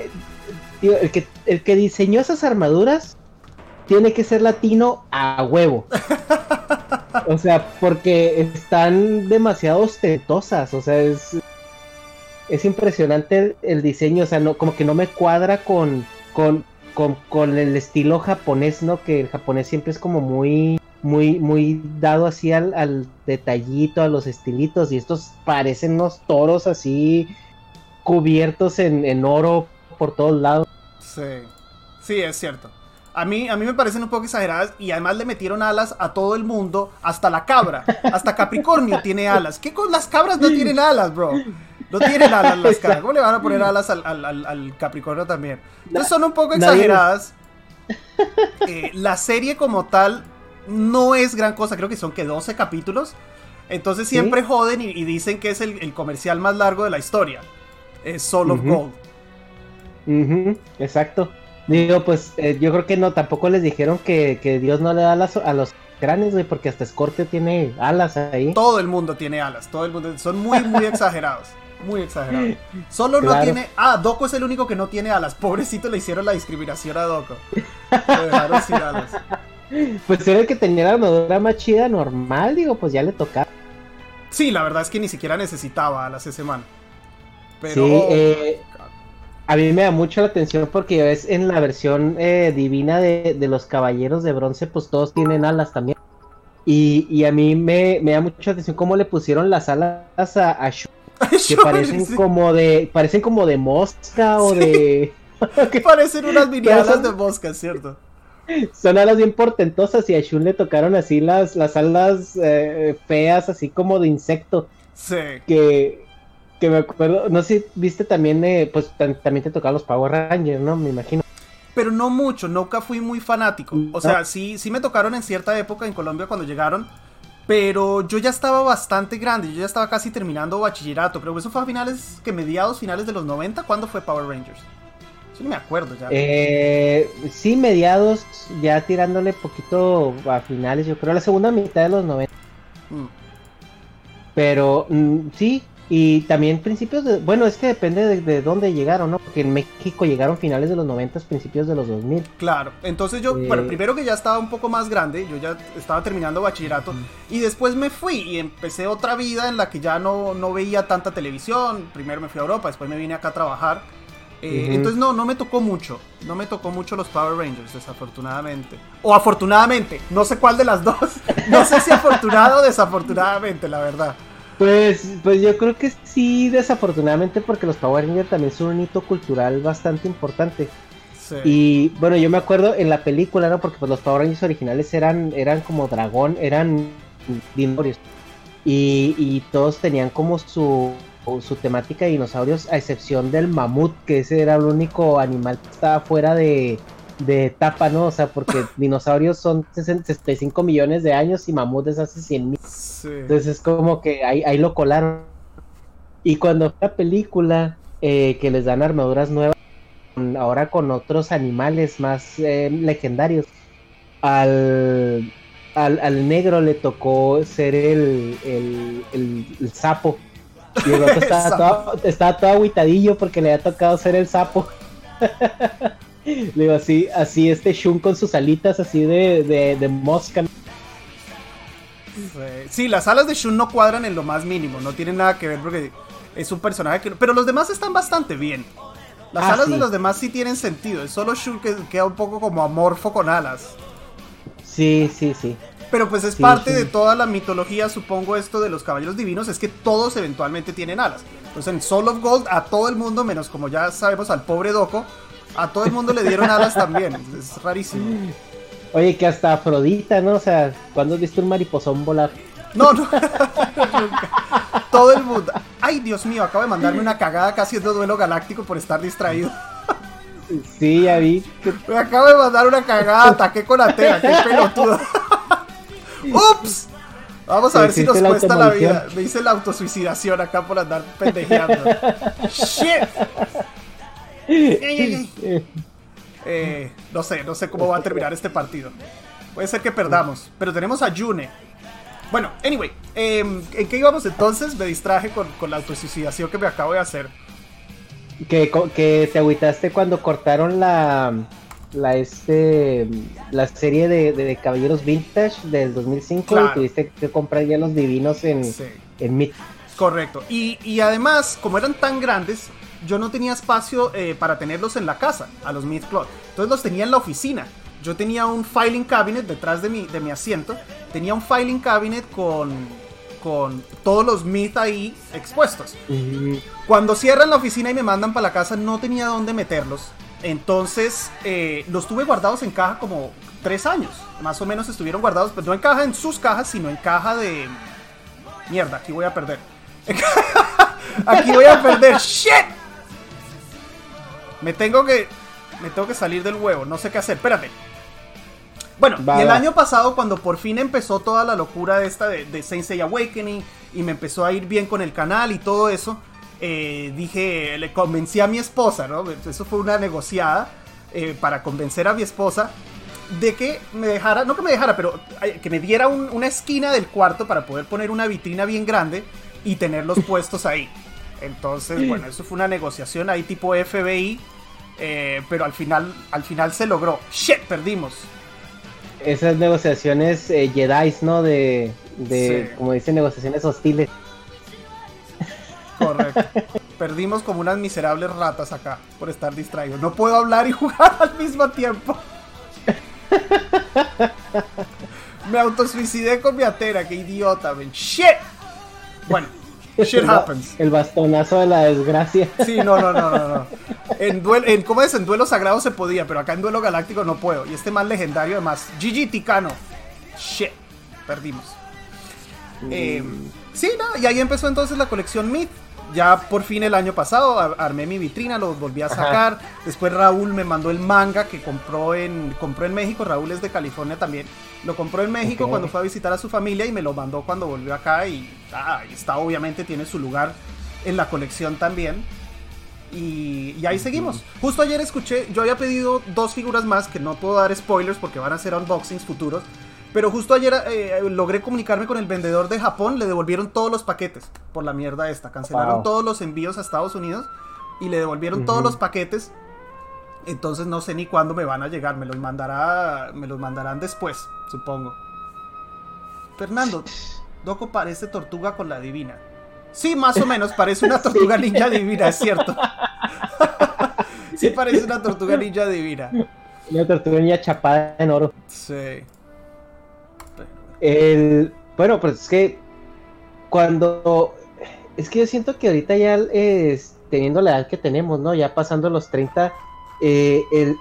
A: el que el que diseñó esas armaduras tiene que ser latino a huevo. [LAUGHS] o sea, porque están demasiado ostentosas. O sea, es, es impresionante el, diseño. O sea, no, como que no me cuadra con, con, con, el estilo japonés, ¿no? Que el japonés siempre es como muy, muy, muy dado así al, detallito, a los estilitos. Y estos parecen unos toros así cubiertos en, en oro por todos lados.
B: Sí, sí, es cierto. A mí, a mí me parecen un poco exageradas y además le metieron alas a todo el mundo, hasta la cabra, hasta Capricornio tiene alas. ¿Qué con las cabras no tienen alas, bro? No tienen alas las cabras. ¿Cómo le van a poner alas al, Capricornio también? Entonces son un poco exageradas. Eh, la serie como tal no es gran cosa, creo que son que 12 capítulos. Entonces siempre joden y, dicen que es el, comercial más largo de la historia. Es Soul of Gold.
A: Exacto. Digo, pues eh, yo creo que no, tampoco les dijeron que, Dios no le da alas a los cráneos, güey, porque hasta Scorpio tiene alas ahí.
B: Todo el mundo tiene alas, todo el mundo. Son muy, muy exagerados. Muy exagerados. Solo no tiene. Ah, Doko es el único que no tiene alas. Pobrecito le hicieron la discriminación a Doko. Le dejaron sin alas.
A: Pues era el que tenía la armadura más chida normal, digo, pues ya le tocaba.
B: Sí, la verdad es que ni siquiera necesitaba alas ese man.
A: Pero. Sí, eh, a mí me da mucho la atención porque ves en la versión eh, divina de, los caballeros de bronce, pues todos tienen alas también. Y, a mí me, da mucha atención cómo le pusieron las alas a, Shun, [LAUGHS] que parecen como de parecen como de mosca o de [LAUGHS] [LAUGHS]
B: parecen unas mini alas de mosca, ¿cierto?
A: Son alas bien portentosas y a Shun le tocaron así las, las alas eh, feas, así como de insecto.
B: Sí.
A: Que, que me acuerdo, no sé viste también, eh, pues también te tocaban los Power Rangers, ¿no? Me imagino.
B: Pero no mucho, nunca fui muy fanático. O sea, sí, sí me tocaron en cierta época en Colombia cuando llegaron, pero yo ya estaba bastante grande, yo ya estaba casi terminando bachillerato. Creo que eso fue a finales, que mediados, finales de los 90. ¿Cuándo fue Power Rangers? Sí, me acuerdo ya.
A: Eh, sí, mediados, ya tirándole poquito a finales, yo creo, la segunda mitad de los 90. Mm. Pero mm, sí, y también principios de... Bueno, es que depende de, dónde llegaron, ¿no? Porque en México llegaron finales de los 90, principios de los 2000.
B: Claro, entonces yo, bueno, eh, primero que ya estaba un poco más grande, yo ya estaba terminando bachillerato, y después me fui y empecé otra vida en la que ya no, no veía tanta televisión. Primero me fui a Europa, después me vine acá a trabajar. Eh, entonces no, no me tocó mucho. No me tocó mucho los Power Rangers, desafortunadamente. O afortunadamente, no sé cuál de las dos. [LAUGHS] No sé si afortunado o desafortunadamente, la verdad.
A: Pues, pues yo creo que sí, desafortunadamente, porque los Power Rangers también son un hito cultural bastante importante. Y bueno, yo me acuerdo en la película, ¿no? Porque pues, los Power Rangers originales eran, eran como dragón, eran dinosaurios. Y, y todos tenían como su, su temática de dinosaurios, a excepción del mamut, que ese era el único animal que estaba fuera de, de etapa, ¿no? O sea, porque [LAUGHS] dinosaurios son 65 millones de años y mamuts hace 100 mil. Entonces es como que ahí, ahí lo colaron. Y cuando la película eh, que les dan armaduras nuevas, ahora con otros animales más eh, legendarios, al, al, negro le tocó ser el, el, el, sapo. Y el otro estaba, todo, estaba todo aguitadillo porque le había tocado ser el sapo. Le digo, así, así este Shun con sus alitas así de, de, mosca.
B: Sí, las alas de Shun no cuadran en lo más mínimo, no tienen nada que ver porque es un personaje que... Pero los demás están bastante bien. Las ah, alas de los demás sí tienen sentido, es solo Shun que queda un poco como amorfo con alas.
A: Sí, sí, sí.
B: Pero pues es parte de toda la mitología, supongo, esto de los caballeros divinos, es que todos eventualmente tienen alas. Entonces en Soul of Gold a todo el mundo, menos como ya sabemos al pobre Doco, a todo el mundo le dieron alas también. [LAUGHS] Es rarísimo.
A: Oye, que hasta Afrodita, ¿no? O sea, ¿cuándo has visto un mariposón volar?
B: No, no. [LAUGHS] todo el mundo. Ay, Dios mío, acabo de mandarme una cagada casi de duelo galáctico por estar distraído.
A: Sí, ya vi.
B: Me acabo de mandar una cagada, ataqué con la tela, qué pelotudo. [LAUGHS] ¡Ups! Vamos a ver si nos cuesta la vida. Me hice la autosuicidación acá por andar pendejeando. [LAUGHS] ¡Shit! Eh, no sé, no sé cómo va a terminar este partido. Puede ser que perdamos, pero tenemos a June. Bueno, anyway, em, ¿en qué íbamos entonces? Me distraje con, la autosuicidación que me acabo de hacer.
A: Que, que te agüitaste cuando cortaron la, la, este, la serie de, Caballeros Vintage del 2005 y tuviste que comprar ya los divinos en, en
B: Correcto. Y, y, además, como eran tan grandes, yo no tenía espacio eh, para tenerlos en la casa, a los Myth Cloth. Entonces los tenía en la oficina. Yo tenía un filing cabinet detrás de mi, de mi asiento. Tenía un filing cabinet con, con todos los Myth ahí expuestos. Cuando cierran la oficina y me mandan para la casa, no tenía dónde meterlos. Entonces eh, los tuve guardados en caja como tres años. Más o menos estuvieron guardados, pero no en caja en sus cajas, sino en caja de... Mierda, aquí voy a perder. [LAUGHS] aquí voy a perder. ¡Shit! Me tengo que. Me tengo que salir del huevo. No sé qué hacer. Espérate. Bueno, y el año pasado, cuando por fin empezó toda la locura de esta de, de Saint Awakening y me empezó a ir bien con el canal y todo eso, eh, dije, le convencí a mi esposa, ¿no? Eso fue una negociada eh, para convencer a mi esposa de que me dejara, no que me dejara, pero que me diera una esquina del cuarto para poder poner una vitrina bien grande y tenerlos [LAUGHS] puestos ahí. Entonces, bueno, eso fue una negociación ahí tipo FBI eh, pero al final, al final se logró. ¡Shit! Perdimos.
A: Esas negociaciones eh, Jedi, ¿no? De, de como dicen, negociaciones hostiles.
B: Correcto. Perdimos como unas miserables ratas acá por estar distraídos. No puedo hablar y [LAUGHS] jugar al mismo tiempo. Me autosuicidé con mi atera, qué idiota, man. Shit. Bueno, Shit happens.
A: El bastonazo de la desgracia.
B: Sí, no, no, no, no. En duelo, en, ¿cómo es? En duelo sagrado se podía, pero acá en duelo galáctico no puedo. Y este más legendario además. GG Ticano. Shit. Perdimos. Mm. Eh, sí, no, y ahí empezó entonces la colección Myth ya por fin el año pasado armé mi vitrina, lo volví a sacar. Después Raúl me mandó el manga que compró en, compró en México. Raúl es de California también. Lo compró en México cuando fue a visitar a su familia y me lo mandó cuando volvió acá. Y ah, está, obviamente, tiene su lugar en la colección también. Y, y, ahí seguimos. Justo ayer escuché, yo había pedido dos figuras más que no puedo dar spoilers porque van a ser unboxings futuros. Pero justo ayer eh, logré comunicarme con el vendedor de Japón, le devolvieron todos los paquetes por la mierda esta. Cancelaron todos los envíos a Estados Unidos y le devolvieron todos los paquetes. Entonces no sé ni cuándo me van a llegar, me los mandará me los mandarán después, supongo. Fernando, Doco parece tortuga con la divina. Sí, más o menos, parece una [LAUGHS] tortuga ninja divina, es cierto. [LAUGHS] sí parece una tortuga ninja divina.
A: Una tortuga ninja chapada en oro.
B: Sí.
A: El, bueno, pues es que cuando... Es que yo siento que ahorita ya es, teniendo la edad que tenemos, ¿no? Ya pasando los 30, eh, el,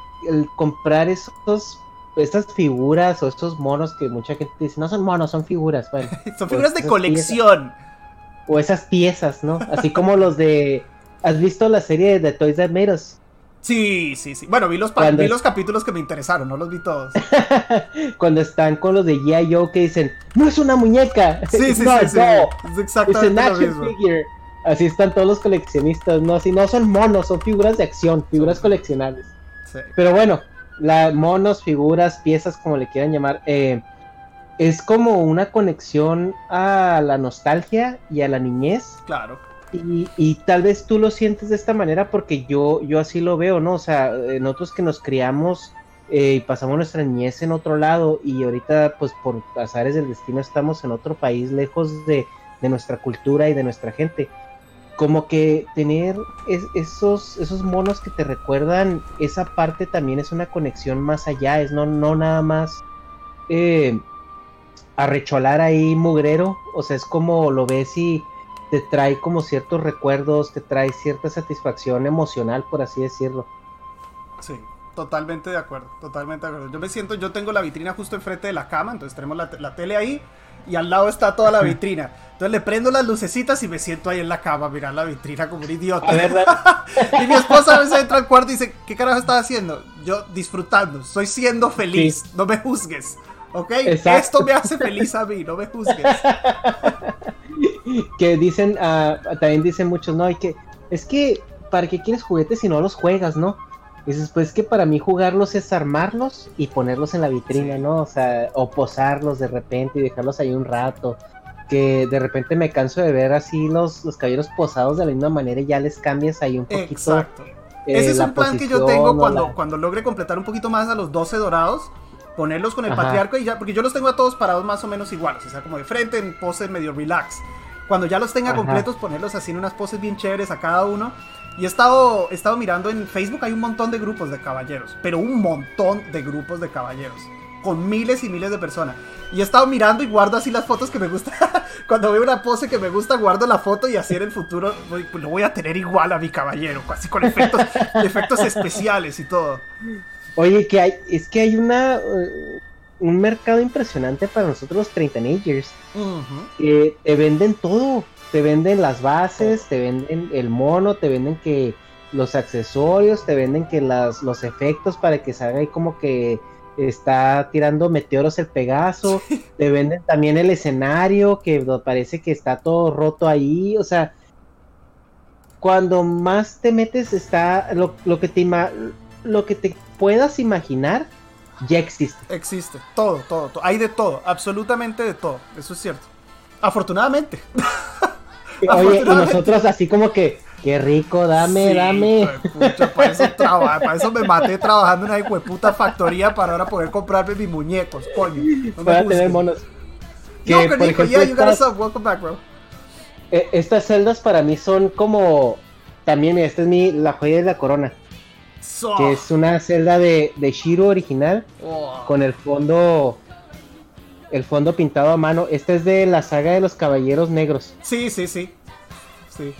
A: comprar esos estas figuras o estos monos que mucha gente dice, no son monos, son figuras. [LAUGHS]
B: son figuras de colección.
A: o esas piezas, ¿no? Así como los de... ¿Has visto la serie de Toys That Made Us?
B: Sí, sí, sí. Bueno, vi los,
A: Cuando-
B: vi los capítulos que me interesaron, no los vi todos. [LAUGHS]
A: Cuando están con los de G.I. Joe que dicen, no es una muñeca. [LAUGHS]
B: Sí, sí, [LAUGHS]
A: no,
B: sí, sí.
A: no,
B: Es
A: es
B: exactamente lo
A: action
B: mismo.
A: figure. Así están todos los coleccionistas, no, si no son monos, son figuras de acción, figuras coleccionables.
B: Sí.
A: Pero bueno, la, monos, figuras, piezas, como le quieran llamar, eh, es como una conexión a la nostalgia y a la niñez.
B: Claro.
A: Y, tal vez tú lo sientes de esta manera porque yo, yo así lo veo, ¿no? O sea, eh, nosotros que nos criamos eh, y pasamos nuestra niñez en otro lado y ahorita pues por azares del destino estamos en otro país lejos de, de nuestra cultura y de nuestra gente. Como que tener es- esos, esos monos que te recuerdan esa parte también es una conexión más allá, es no, no nada más eh, arrecholar ahí mugrero, o sea, es como lo ves y te trae como ciertos recuerdos, te trae cierta satisfacción emocional, por así decirlo.
B: Sí, totalmente de acuerdo, totalmente de acuerdo. Yo me siento, yo tengo la vitrina justo enfrente de la cama, entonces tenemos la, te- la tele ahí y al lado está toda la vitrina. Entonces le prendo las lucecitas y me siento ahí en la cama a mirar la vitrina como un idiota. [LAUGHS] Y mi esposa a veces entra al cuarto y dice, ¿qué carajo estás haciendo? Yo disfrutando, estoy siendo feliz, no me juzgues. ¿Ok?
A: Exacto.
B: Esto me hace feliz a mí, no me juzgues. [LAUGHS]
A: que dicen, ah, también dicen muchos, no, hay que, es que, ¿para qué quieres juguetes si no los juegas, no? Dices, pues que para mí jugarlos es armarlos y ponerlos en la vitrina,
B: Sí.
A: ¿no? O sea, o posarlos de repente y dejarlos ahí un rato. Que de repente me canso de ver así los, los caballeros posados de la misma manera y ya les cambias ahí un poquito.
B: Exacto.
A: eh,
B: Ese es un plan que yo tengo cuando,
A: la-
B: cuando logre completar un poquito más a los 12 dorados, ponerlos con el
A: Ajá.
B: patriarca y ya, porque yo los tengo a todos parados más o menos iguales, o sea, como de frente, en pose medio relax. Cuando ya los tenga
A: Ajá.
B: completos, ponerlos así en unas poses bien chéveres a cada uno. Y he estado, he estado mirando en Facebook, hay un montón de grupos de caballeros, pero un montón de grupos de caballeros, con miles y miles de personas. Y he estado mirando y guardo así las fotos que me gustan. [LAUGHS] Cuando veo una pose que me gusta, guardo la foto y así en el futuro voy- lo voy a tener igual a mi caballero, así con efectos, [LAUGHS] efectos especiales y todo.
A: Oye, que hay, es que hay una eh, un mercado impresionante para nosotros los treintañers. que te venden todo. Te venden las bases, te venden el mono, te venden que los accesorios, te venden que las, los efectos para que salga ahí como que está tirando meteoros el Pegaso, [LAUGHS] te venden también el escenario que parece que está todo roto ahí, o sea, cuando más te metes está lo, lo que te lo que te puedas imaginar ya existe.
B: Existe, todo, todo, todo. Hay de todo, absolutamente de todo, eso es cierto. Afortunadamente. [LAUGHS]
A: Oye, y nosotros así como que, qué rico, dame,
B: Sí,
A: dame.
B: pucha, para, eso traba- para eso me maté trabajando en una puta factoría para ahora poder comprarme mis muñecos, coño. No
A: para tener monos. Que, por
B: Nico,
A: ejemplo,
B: yeah, you got
A: estas,
B: welcome back, bro.
A: eh, estas celdas para mí son como también esta es mi la joya de la corona,
B: So-
A: que es una celda de, de Shiro original
B: Oh.
A: con el fondo el fondo pintado a mano. Esta es de la saga de los caballeros negros.
B: Sí, sí, sí. Sí.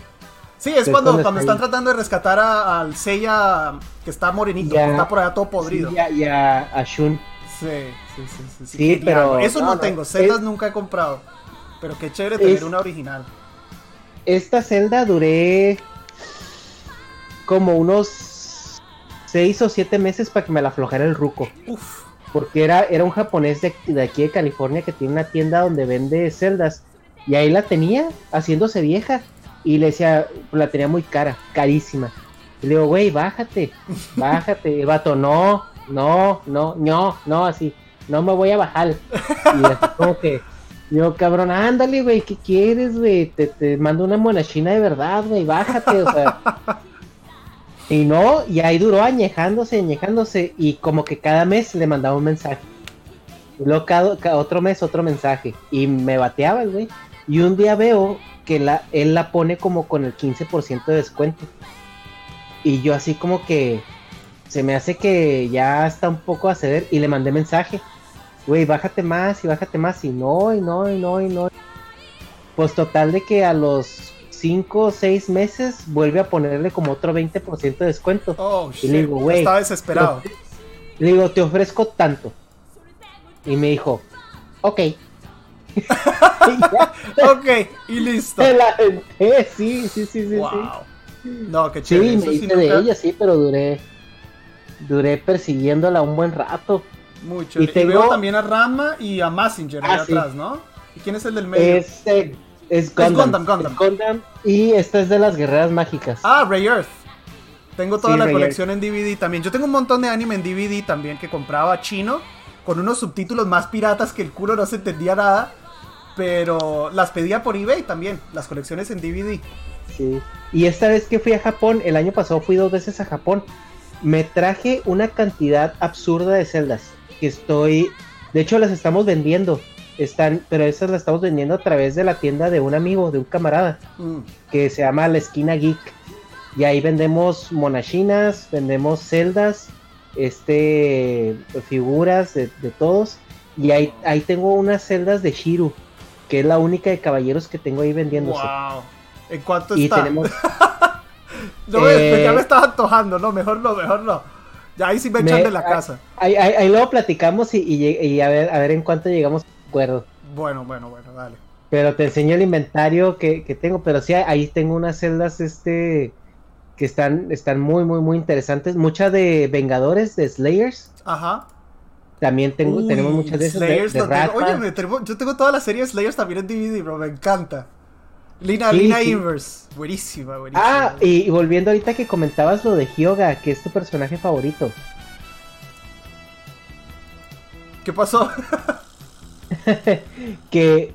B: Sí, es cuando,
A: cuando
B: cuando
A: está
B: están tratando de rescatar a- al Seiya que está morenito, que está por allá todo podrido.
A: Sí, y a, Shun.
B: Sí, sí, sí, sí.
A: Pero-
B: Eso no,
A: no, no,
B: tengo, celdas
A: es-
B: nunca he comprado. Pero qué chévere tener
A: Es-
B: una original.
A: Esta celda duré como unos seis o siete meses para que me la aflojara el ruco.
B: Uf.
A: porque era, era un japonés de, de aquí de California que tiene una tienda donde vende celdas y ahí la tenía haciéndose vieja y le decía, la tenía muy cara, carísima. Y le digo, güey, bájate, [LAUGHS] bájate. Y el vato, no, no, no, no, no, así, no me voy a bajar. Y así como que, yo, cabrón, ándale, güey, ¿qué quieres, güey? Te, te mando una monachina de verdad, güey, bájate, o sea. [LAUGHS] Y no, y ahí duró añejándose, añejándose, y como que cada mes le mandaba un mensaje. Luego cada, cada otro mes otro mensaje. Y me bateaba el güey. Y un día veo que la, él la pone como con el 15% de descuento. Y yo así como que se me hace que ya está un poco a ceder. Y le mandé mensaje. Güey, bájate más y bájate más. Y no, y no, y no, y no. Pues total de que a los 5 o 6 meses vuelve a ponerle como otro 20% de descuento.
B: Oh,
A: Y le digo, güey,
B: Estaba desesperado.
A: Le digo, te ofrezco tanto. Y me dijo, ok. [LAUGHS] [LAUGHS]
B: Ok, y listo.
A: me la aventé, sí, sí, sí, sí.
B: wow. No, qué
A: Sí,
B: chévere.
A: sí me
B: sí
A: hice de ella, sí, pero duré. duré persiguiéndola un buen rato.
B: Mucho. Y, tengo... veo también a Rama y a Massinger ahí ah, atrás, ¿no? ¿Y quién es el del medio?
A: Es, es, Gundam, Gundam, Y esta es de las guerreras mágicas.
B: Ah, Ray Earth. Tengo toda la colección en DVD también. Yo tengo un montón de anime en DVD también que compraba chino con unos subtítulos más piratas que el culo no se entendía nada. Pero las pedía por eBay también, las colecciones en DVD.
A: Sí. Y esta vez que fui a Japón, el año pasado fui dos veces a Japón, me traje una cantidad absurda de celdas que estoy, de hecho las estamos vendiendo, están, pero esas las estamos vendiendo a través de la tienda de un amigo, de un camarada, mm. que se llama La Esquina Geek. Y ahí vendemos monachinas, vendemos celdas, este, figuras de, todos. Y ahí, ahí tengo unas celdas de Shiru, que es la única de caballeros que tengo ahí vendiéndose.
B: Wow. ¿En cuánto y está? Tenemos... [LAUGHS] no, eh... ya me estaba antojando, no, mejor no, mejor no. Ya ahí sí me, echan de la casa.
A: Ahí, ahí, luego platicamos y, y, a, ver, a ver en cuánto llegamos acuerdo.
B: Bueno, bueno, bueno, dale.
A: Pero te enseño el inventario que, que tengo, pero sí, ahí tengo unas celdas, este, que están, están muy, muy, muy interesantes. Muchas de Vengadores, de Slayers.
B: Ajá.
A: También tengo, tenemos muchas de esas.
B: Slayers de, Oye, yo tengo toda la serie de Slayers también en DVD, bro, me encanta. Lina, Lina Inverse, buenísima, buenísima.
A: Ah, y, volviendo ahorita que comentabas lo de Hyoga, que es tu personaje favorito.
B: ¿Qué pasó? [LAUGHS] [LAUGHS]
A: que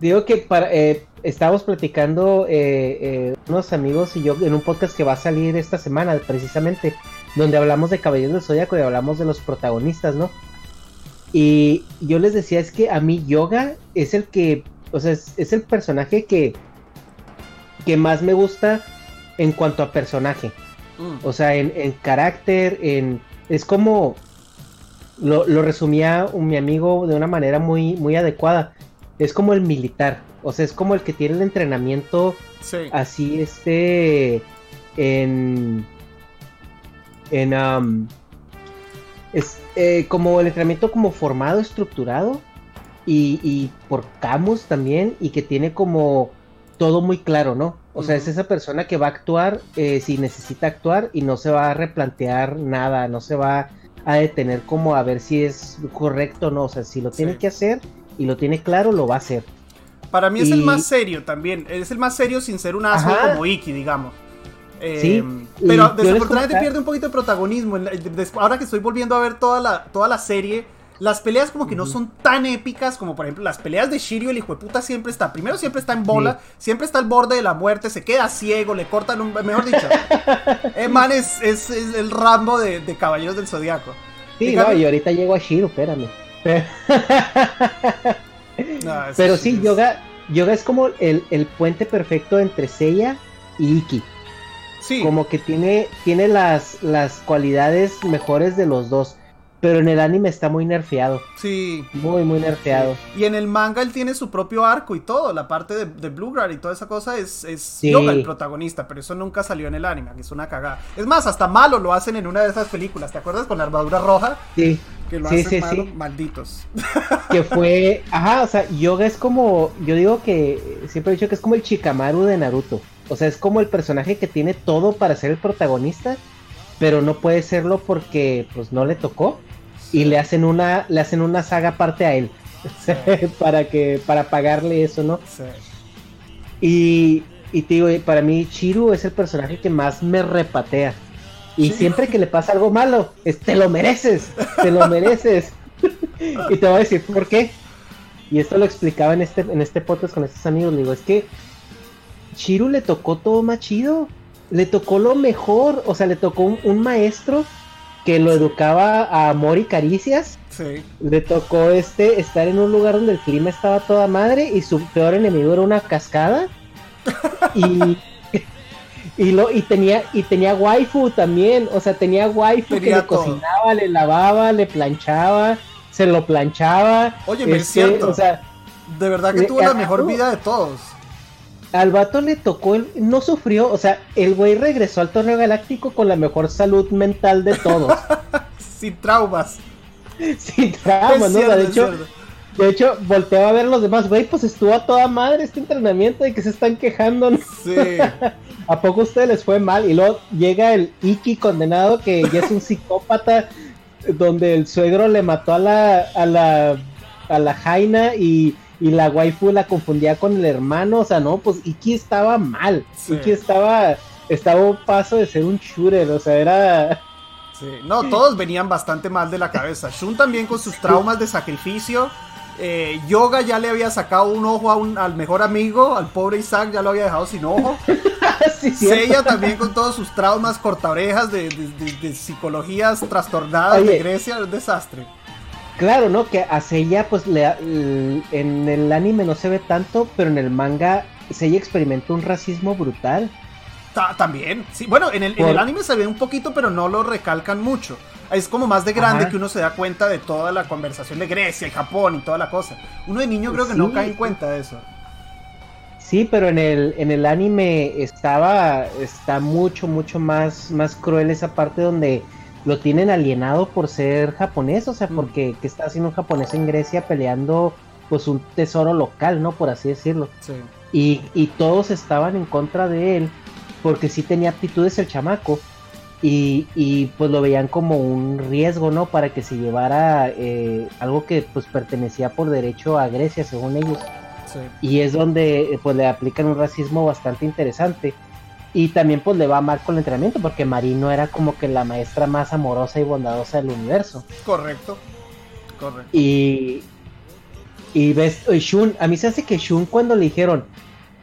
A: digo que para, eh, estábamos platicando eh, eh, unos amigos y yo en un podcast que va a salir esta semana precisamente, donde hablamos de Caballeros del Zodiaco y hablamos de los protagonistas, ¿no? Y yo les decía es que a mí Yoga es el que, o sea, es, el personaje que, que más me gusta en cuanto a personaje. Mm. O sea, en, en, carácter, en... Es como... Lo, lo resumía un, mi amigo de una manera muy, muy adecuada. Es como el militar. O sea, es como el que tiene el entrenamiento así, este... En... En... Um, es eh, como el entrenamiento como formado, estructurado y, por Camus también y que tiene como todo muy claro, ¿no? O sea, es esa persona que va a actuar eh, si necesita actuar y no se va a replantear nada, no se va a detener como a ver si es correcto o no. O sea, si lo tiene que hacer y lo tiene claro, lo va a hacer.
B: Para mí es el más serio también. Es el más serio sin ser un asco como Iki, digamos sí, em, pero desafortunadamente pierde un poquito de protagonismo. Ahora que estoy volviendo a ver toda la, toda la serie, las peleas como que no son tan épicas como por ejemplo las peleas de Shiryu, el hijo de puta siempre está, primero siempre está en bola, siempre está al borde de la muerte, se queda ciego, le cortan un, mejor dicho, [LAUGHS] eh, man es, el Rambo de, Caballeros del Zodiaco.
A: Sí, no, y ahorita llego a Shiro, espérame. Pero [LAUGHS] sí, Yoga, Yoga es como el, el puente perfecto entre Seiya y Iki. Como que tiene, tiene las, las cualidades mejores de los dos. Pero en el anime está muy nerfeado.
B: Sí.
A: Muy, muy nerfeado.
B: Y en el manga él tiene su propio arco y todo. La parte de, de Blueguard y toda esa cosa es, es Yoga el protagonista. Pero eso nunca salió en el anime, que es una cagada. Es más, hasta malo lo hacen en una de esas películas. ¿Te acuerdas con la armadura roja?
A: Sí.
B: Que lo
A: sí,
B: hacen
A: sí,
B: malditos.
A: Que [LAUGHS] fue. Ajá, o sea, Yoga es como. Yo digo que. Siempre he dicho que es como el Chikamaru de Naruto. O sea, es como el personaje que tiene todo para ser el protagonista, pero no puede serlo porque pues no le tocó y le hacen una le hacen una saga aparte a él [LAUGHS] para que para pagarle eso, ¿no? Sí. Y y te digo, para mí Chiru es el personaje que más me repatea. Y siempre que le pasa algo malo, es, te lo mereces, te lo mereces. [LAUGHS] y te voy a decir por qué. Y esto lo explicaba en este, en este podcast con estos amigos. Le digo, es que Chiru le tocó todo más chido. Le tocó lo mejor. O sea, le tocó un, maestro que lo educaba a amor y caricias.
B: Sí.
A: Le tocó este estar en un lugar donde el clima estaba toda madre y su peor enemigo era una cascada. [LAUGHS] y y lo y tenía y tenía waifu también, o sea, tenía waifu que le cocinaba, le lavaba, le planchaba, se lo planchaba.
B: Oye, me es este, cierto. O sea, de verdad que tuvo la mejor vida de todos
A: al vato le tocó, el, no sufrió, o sea, el güey regresó al torneo galáctico con la mejor salud mental de todos. [LAUGHS]
B: Sin traumas. [LAUGHS]
A: Sin traumas, ¿no? de hecho, De hecho, volteaba a ver a los demás, güey, pues estuvo a toda madre este entrenamiento de que se están quejando. Sí. [LAUGHS] ¿A poco a ustedes les fue mal? Y luego llega el Iki condenado que ya es un psicópata donde el suegro le mató a la a la a la Jaina y, y la waifu la confundía con el hermano, o sea, no, pues Iki estaba mal. Iki estaba estaba un paso de ser un shooter, o sea, era
B: Sí. No, todos venían bastante mal de la cabeza. Shun también con sus traumas de sacrificio. Eh, Yoga ya le había sacado un ojo al mejor amigo, al pobre Isaac ya lo había dejado sin ojo. [LAUGHS] sí, Seiya también con todos sus traumas cortaorejas de, de, psicologías trastornadas de Grecia, un desastre.
A: Claro, ¿no? Que a Seiya, pues le, en el anime no se ve tanto, pero en el manga Seiya experimentó un racismo brutal.
B: también, sí. Bueno, en el, en el anime se ve un poquito, pero no lo recalcan mucho es como más de grande que uno se da cuenta de toda la conversación de Grecia y Japón y toda la cosa. Uno de niño creo que no cae en cuenta de eso.
A: Sí, pero en el, en el anime estaba, está mucho, mucho más, más cruel esa parte donde lo tienen alienado por ser japonés, o sea, mm. porque que está haciendo un japonés en Grecia peleando pues un tesoro local, ¿no? Por así decirlo. Sí. Y, y todos estaban en contra de él porque sí tenía actitudes el chamaco y, y, pues lo veían como un riesgo, ¿no? Para que se llevara eh, algo que pues pertenecía por derecho a Grecia, según ellos. Y es donde pues le aplican un racismo bastante interesante. Y también pues le va mal con el entrenamiento, porque Marino era como que la maestra más amorosa y bondadosa del universo.
B: Correcto, correcto.
A: Y, y ves, Shun, a mí se hace que Shun cuando le dijeron,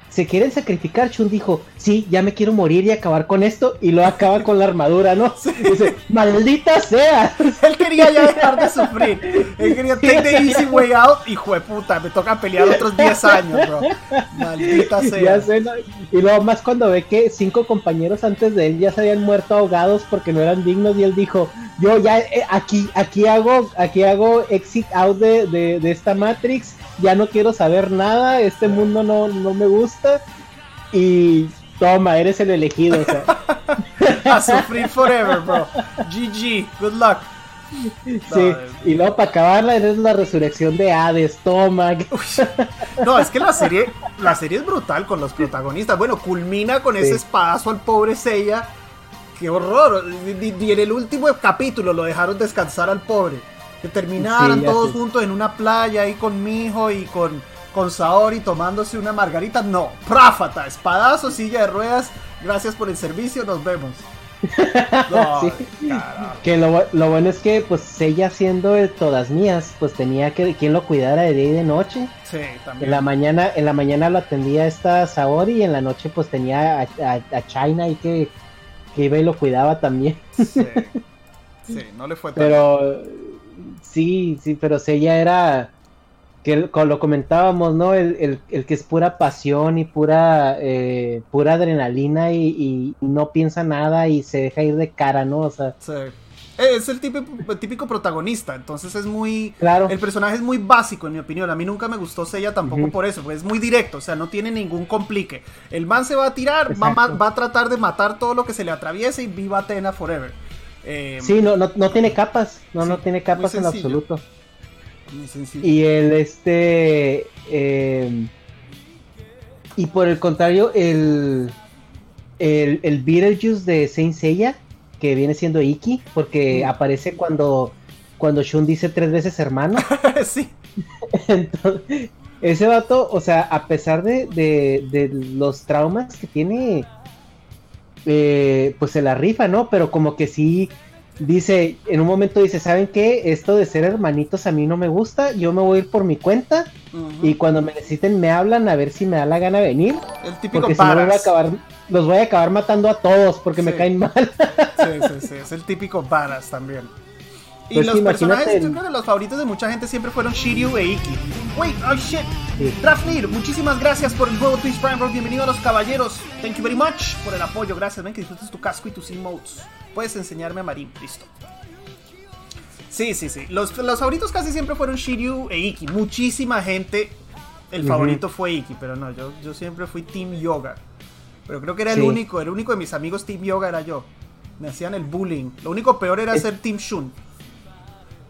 A: se quieren sacrificar, Chun dijo, sí, ya me quiero morir y acabar con esto, y lo acaba con la armadura, ¿no? Dice, maldita sea.
B: Él quería ya dejar de sufrir. Él quería take the easy way out, hijo de puta, me toca pelear otros 10 años, bro. Maldita sea.
A: Y luego más cuando ve que cinco compañeros antes de él ya se habían muerto ahogados porque no eran dignos, y él dijo, yo ya eh, aquí, aquí hago, aquí hago exit out de, de, de esta Matrix ya no quiero saber nada, este mundo no, no me gusta y toma, eres el elegido. O sea. [LAUGHS]
B: A sufrir forever, bro. GG, good luck.
A: Sí, y luego para acabarla eres la resurrección de Hades, toma.
B: no, es que la serie, la serie es brutal con los protagonistas. Bueno, culmina con ese espadazo al pobre Seiya. Qué horror. Y en el último capítulo lo dejaron descansar al pobre. Que terminaran todos juntos en una playa ahí con hijo y con, con Saori tomándose una margarita. No, práfata, espadazo, silla de ruedas. Gracias por el servicio, nos vemos. [LAUGHS]
A: Que lo, bueno es que, pues, ella siendo de todas mías, pues tenía que quien lo cuidara de día y de noche.
B: Sí, también.
A: En la mañana, en la mañana lo atendía esta Saori y en la noche, pues tenía a, China y que, que iba y lo cuidaba también.
B: Sí, [LAUGHS] sí no le fue
A: tan Pero Sí, sí, pero si ella era, que lo comentábamos, ¿no? El, que es pura pasión y pura, eh, pura adrenalina y, no piensa nada y se deja ir de cara, ¿no? O sea...
B: Sí. Es el típico, típico protagonista, entonces es muy...
A: Claro.
B: El personaje es muy básico, en mi opinión. A mí nunca me gustó Seiya tampoco por eso, porque es muy directo, o sea, no tiene ningún complique. El man se va a tirar, va, va, a tratar de matar todo lo que se le atriviese y viva Atena forever.
A: Eh, sí, no, no, tiene capas, no, no tiene capas en absoluto. Y el este... Eh, y por el contrario, el, el, el Beetlejuice de Saint Seiya, que viene siendo Iki, porque mm. aparece cuando, cuando Shun dice tres veces hermano. [LAUGHS]
B: sí.
A: Entonces, ese vato, o sea, a pesar de, de, de los traumas que tiene eh, pues se la rifa, ¿no? Pero como que sí dice, en un momento dice, ¿saben qué? Esto de ser hermanitos a mí no me gusta, yo me voy a ir por mi cuenta y cuando me necesiten me hablan a ver si me da la gana venir.
B: El típico
A: porque si no voy a acabar, los voy a acabar matando a todos porque me caen mal.
B: sí, sí, sí, es el típico varas también. Y pues los personajes, yo creo que los favoritos de mucha gente siempre fueron Shiryu e Iki. Wait, oh shit. Sí. muchísimas gracias por el nuevo Twitch Prime, bro. Bienvenido a los caballeros. Thank you very much por el apoyo. Gracias, ven que disfrutes tu casco y tus emotes. Puedes enseñarme a Marín, listo. Sí, sí, sí. Los, los favoritos casi siempre fueron Shiryu e Iki. Muchísima gente. El favorito fue Iki, pero no, yo, yo siempre fui Team Yoga. Pero creo que era el único, el único de mis amigos Team Yoga era yo. Me hacían el bullying. Lo único peor era ser Team Shun.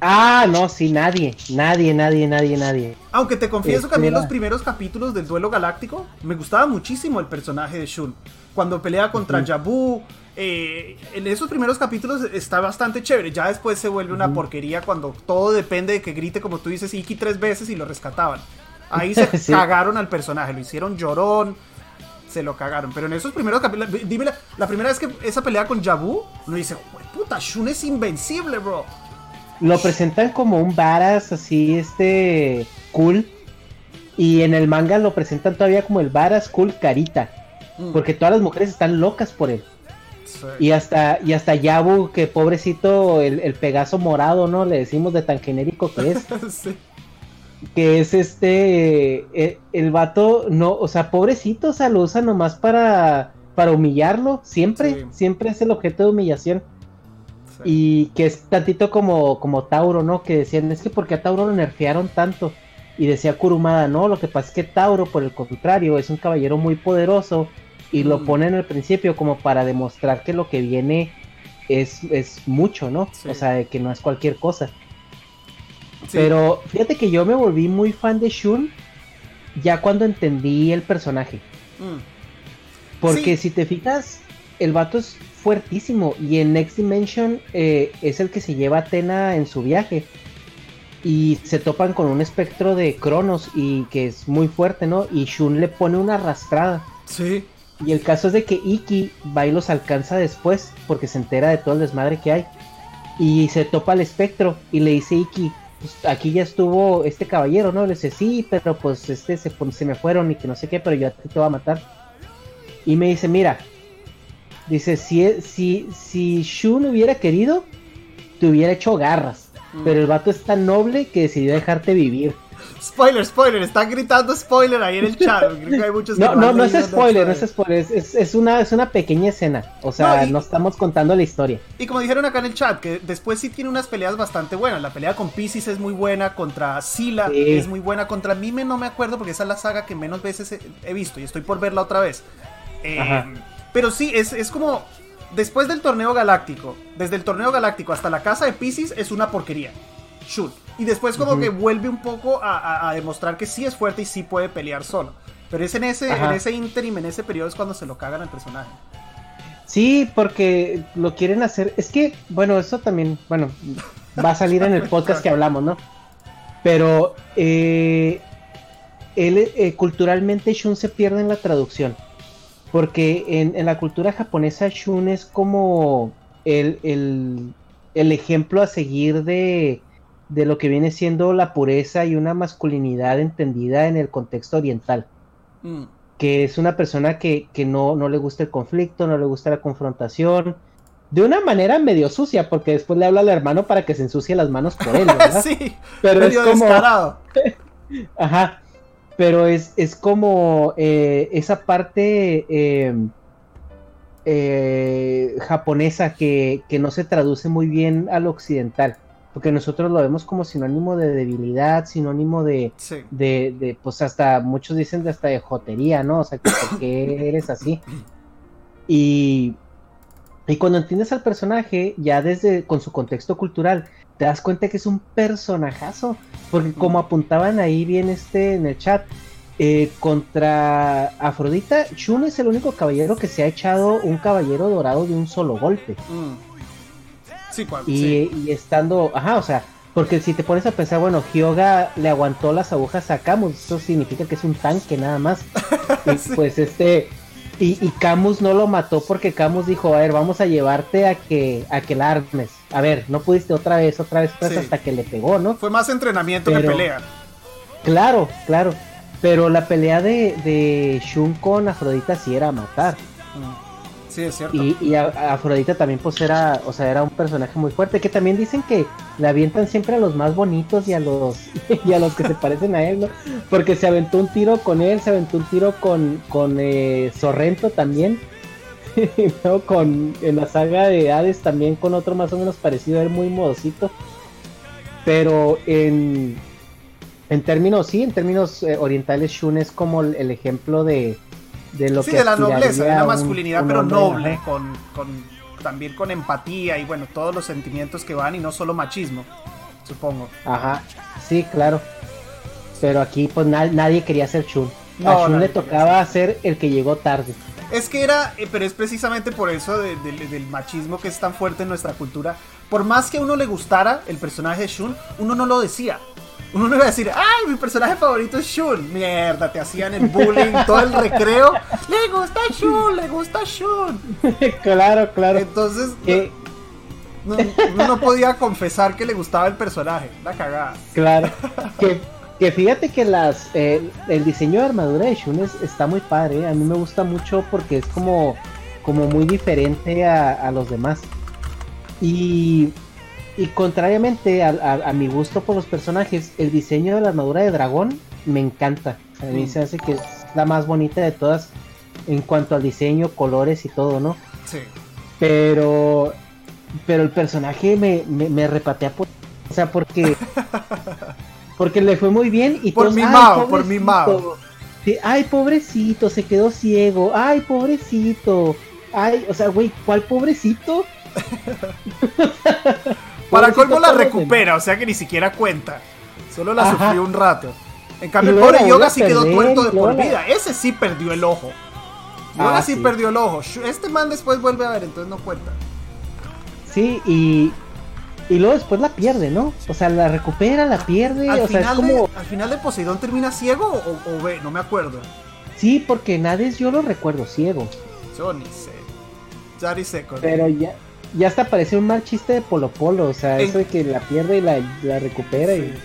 A: Ah, no, sí, nadie, nadie, nadie, nadie, nadie.
B: Aunque te confieso que a mí en los primeros capítulos del duelo galáctico me gustaba muchísimo el personaje de Shun. Cuando pelea contra Jabu, eh, en esos primeros capítulos está bastante chévere. Ya después se vuelve una porquería cuando todo depende de que grite, como tú dices, Iki tres veces y lo rescataban. Ahí se [LAUGHS] cagaron al personaje, lo hicieron llorón, se lo cagaron. Pero en esos primeros capítulos, dime la, primera vez que esa pelea con Jabu, uno dice, puta, Shun es invencible, bro.
A: Lo presentan como un varas así, este, cool. Y en el manga lo presentan todavía como el varas cool carita. Mm. Porque todas las mujeres están locas por él. Y hasta, y hasta Yabu, que pobrecito, el, el, Pegaso morado, ¿no? Le decimos de tan genérico que es. [LAUGHS] sí que es este, eh, el, vato, no, o sea, pobrecito, o sea, lo usa nomás para, para humillarlo, siempre, siempre es el objeto de humillación. Y que es tantito como, como Tauro, ¿no? Que decían, es que porque a Tauro lo nerfearon tanto. Y decía Kurumada, no, lo que pasa es que Tauro, por el contrario, es un caballero muy poderoso y lo mm. pone en el principio como para demostrar que lo que viene es, es mucho, ¿no? O sea, que no es cualquier cosa. Pero fíjate que yo me volví muy fan de Shun ya cuando entendí el personaje. Mm. Porque si te fijas, el vato es fuertísimo y en Next Dimension eh, es el que se lleva a Atena en su viaje. Y se topan con un espectro de Cronos y que es muy fuerte, ¿no? Y Shun le pone una arrastrada.
B: Sí.
A: Y el caso es de que Iki va y los alcanza después porque se entera de todo el desmadre que hay. Y se topa al espectro y le dice Iki, pues, aquí ya estuvo este caballero, ¿no? Le dice, sí, pero pues este se, se me fueron y que no sé qué, pero yo te, te voy a matar. Y me dice, mira, dice, si, si, si Shun hubiera querido, te hubiera hecho garras. Mm. Pero el vato es tan noble que decidió dejarte vivir.
B: Spoiler, spoiler, están gritando spoiler ahí en el chat. [LAUGHS]
A: no, no, no es spoiler, no es spoiler, es, una, es una pequeña escena. O sea, no, estamos contando la historia.
B: Y como dijeron acá en el chat, que después sí tiene unas peleas bastante buenas. La pelea con Pisces es muy buena, contra Sila es muy buena, contra Mime no me acuerdo porque esa es la saga que menos veces he, visto y estoy por verla otra vez. Eh, pero sí, es, es como después del torneo galáctico, desde el torneo galáctico hasta la casa de Pisces es una porquería. Shoot. Y después como que vuelve un poco a, demostrar que sí es fuerte y sí puede pelear solo. Pero es en ese, en ese interim, en ese periodo es cuando se lo cagan al personaje.
A: Sí, porque lo quieren hacer. Es que, bueno, eso también, bueno, va a salir en el [LAUGHS] podcast que hablamos, ¿no? Pero eh, él, eh, culturalmente Shun se pierde en la traducción. Porque en, la cultura japonesa Shun es como el, el ejemplo a seguir de, de lo que viene siendo la pureza y una masculinidad entendida en el contexto oriental. Mm. Que es una persona que, no, no, le gusta el conflicto, no le gusta la confrontación. De una manera medio sucia, porque después le habla al hermano para que se ensucie las manos por él, [LAUGHS] ¿verdad?
B: sí, pero es como. [LAUGHS]
A: Ajá. Pero es, es como eh, esa parte eh, eh, japonesa que, que no se traduce muy bien al occidental porque nosotros lo vemos como sinónimo de debilidad, sinónimo de, de, pues hasta muchos dicen de hasta de jotería, ¿no? O sea, que ¿por qué eres así? Y, y cuando entiendes al personaje, ya desde con su contexto cultural, te das cuenta que es un personajazo, porque como apuntaban ahí bien este en el chat, eh, contra Afrodita, Shun es el único caballero que se ha echado un caballero dorado de un solo golpe. Mm y, estando, ajá, o sea, porque si te pones a pensar, bueno, Hyoga le aguantó las agujas a Camus, eso significa que es un tanque nada más. [LAUGHS] y pues este, y, y, Camus no lo mató porque Camus dijo, a ver, vamos a llevarte a que, a que la armes. A ver, no pudiste otra vez, otra vez, hasta que le pegó, ¿no?
B: Fue más entrenamiento que pelea.
A: Claro, claro. Pero la pelea de, de Shun con Afrodita sí era matar. Mm.
B: Sí, es cierto.
A: Y, Afrodita también pues era, o sea, era un personaje muy fuerte, que también dicen que le avientan siempre a los más bonitos y a los [LAUGHS] y a los que se parecen a él, ¿no? Porque se aventó un tiro con él, se aventó un tiro con, con eh, Sorrento también. [LAUGHS] ¿no? con en la saga de Hades también con otro más o menos parecido a él, muy modosito. Pero en, en términos, sí, en términos eh, orientales, Shun es como el ejemplo de, de lo
B: sí, de la nobleza, de la masculinidad, pero noble, con, con, también con empatía y bueno, todos los sentimientos que van y no solo machismo. supongo.
A: Ajá, sí, claro. Pero aquí pues nadie quería ser Shun. a Shun le tocaba ser el que llegó tarde.
B: Es que era, eh, pero es precisamente por eso del machismo que es tan fuerte en nuestra cultura. Por más que a uno le gustara el personaje de Shun, uno no lo decía. Uno no iba a decir, ay, mi personaje favorito es Shun. Mierda, te hacían el bullying todo el recreo. [LAUGHS] Le gusta Shun, le gusta Shun. [LAUGHS]
A: claro, claro.
B: Entonces, uno no podía confesar que le gustaba el personaje. La cagada.
A: Claro. [LAUGHS] que que fíjate que las eh, el diseño de armadura de Shun está muy padre. A mí me gusta mucho porque es como, como muy diferente a, los demás. Y, y contrariamente a, mi gusto por los personajes, el diseño de la armadura de dragón me encanta. A mí se hace que es la más bonita de todas en cuanto al diseño, colores y todo, ¿no?
B: Sí.
A: Pero, pero el personaje me, me, me repatea por... O sea, porque [LAUGHS] Porque le fue muy bien y
B: por mi mao, por mi mao.
A: ay, pobrecito, se quedó ciego. Ay, pobrecito. Ay, o sea, güey, ¿cuál pobrecito? [LAUGHS]
B: Para colmo la recupera, o sea que ni siquiera cuenta. Solo la sufrió un rato. En cambio, el pobre Yoga sí quedó tuerto de por vida. Ese sí perdió el ojo. Yoga ah, sí, sí perdió el ojo. Este man después vuelve a ver, entonces no cuenta.
A: Sí, y y luego después la pierde, ¿no? O sea, la recupera, la pierde. Al, o
B: final,
A: sea, es como...
B: de, al final de Poseidón termina ciego o, ve, no me acuerdo.
A: Sí, porque Nades yo lo recuerdo ciego.
B: Yo ni sé. Ya ni sé.
A: Pero ya, ya hasta parece un mal chiste de Polo Polo. O sea, eso de que la pierde y la, recupera. Y...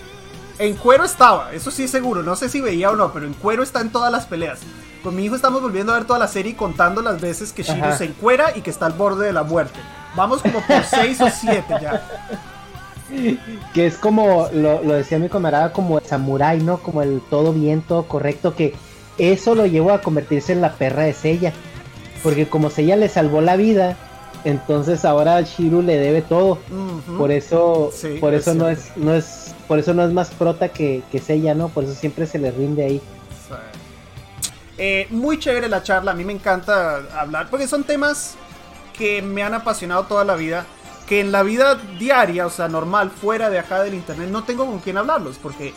B: En cuero estaba, eso sí seguro. No sé si veía o no, pero en cuero está en todas las peleas. Con mi hijo estamos volviendo a ver toda la serie y contando las veces que Shiro se encuera y que está al borde de la muerte. Vamos como por [LAUGHS] 6 o 7 ya.
A: Que es como, lo, decía mi camarada, como el samurái, ¿no? Como el todo bien, todo correcto, que eso lo llevó a convertirse en la perra de Sella. Porque como Sella le salvó la vida, entonces ahora Shiru le debe todo. Por eso, por eso no es, no es, por eso no es más prota que, que Sella, ¿no? Por eso siempre se le rinde ahí.
B: Eh, muy chévere la charla, a mí me encanta hablar, porque son temas que me han apasionado toda la vida, que en la vida diaria, o sea, normal, fuera de acá del internet, no tengo con quién hablarlos, porque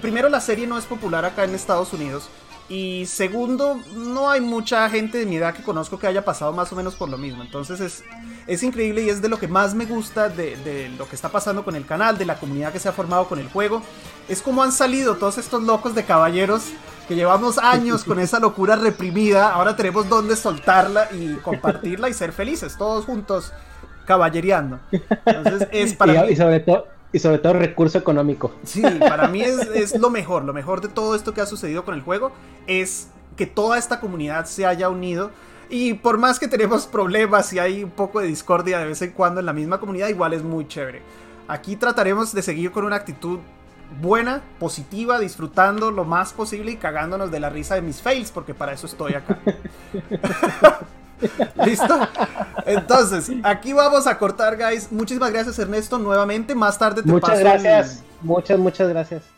B: primero la serie no es popular acá en Estados Unidos. Y segundo, no hay mucha gente de mi edad que conozco que haya pasado más o menos por lo mismo. Entonces es, es increíble y es de lo que más me gusta de, de, lo que está pasando con el canal, de la comunidad que se ha formado con el juego. Es como han salido todos estos locos de caballeros que llevamos años con esa locura reprimida, ahora tenemos donde soltarla y compartirla y ser felices, todos juntos caballereando. Entonces es para
A: y, sobre todo y sobre todo recurso económico.
B: Sí, para mí es, es, lo mejor, lo mejor de todo esto que ha sucedido con el juego es que toda esta comunidad se haya unido y por más que tenemos problemas y hay un poco de discordia de vez en cuando en la misma comunidad, igual es muy chévere. Aquí trataremos de seguir con una actitud buena, positiva, disfrutando lo más posible y cagándonos de la risa de mis fails, porque para eso estoy acá. [LAUGHS] ¿Listo? Entonces, aquí vamos a cortar, guys. Muchísimas gracias, Ernesto, nuevamente. Más tarde te
A: Muchas gracias. Muchas, muchas gracias.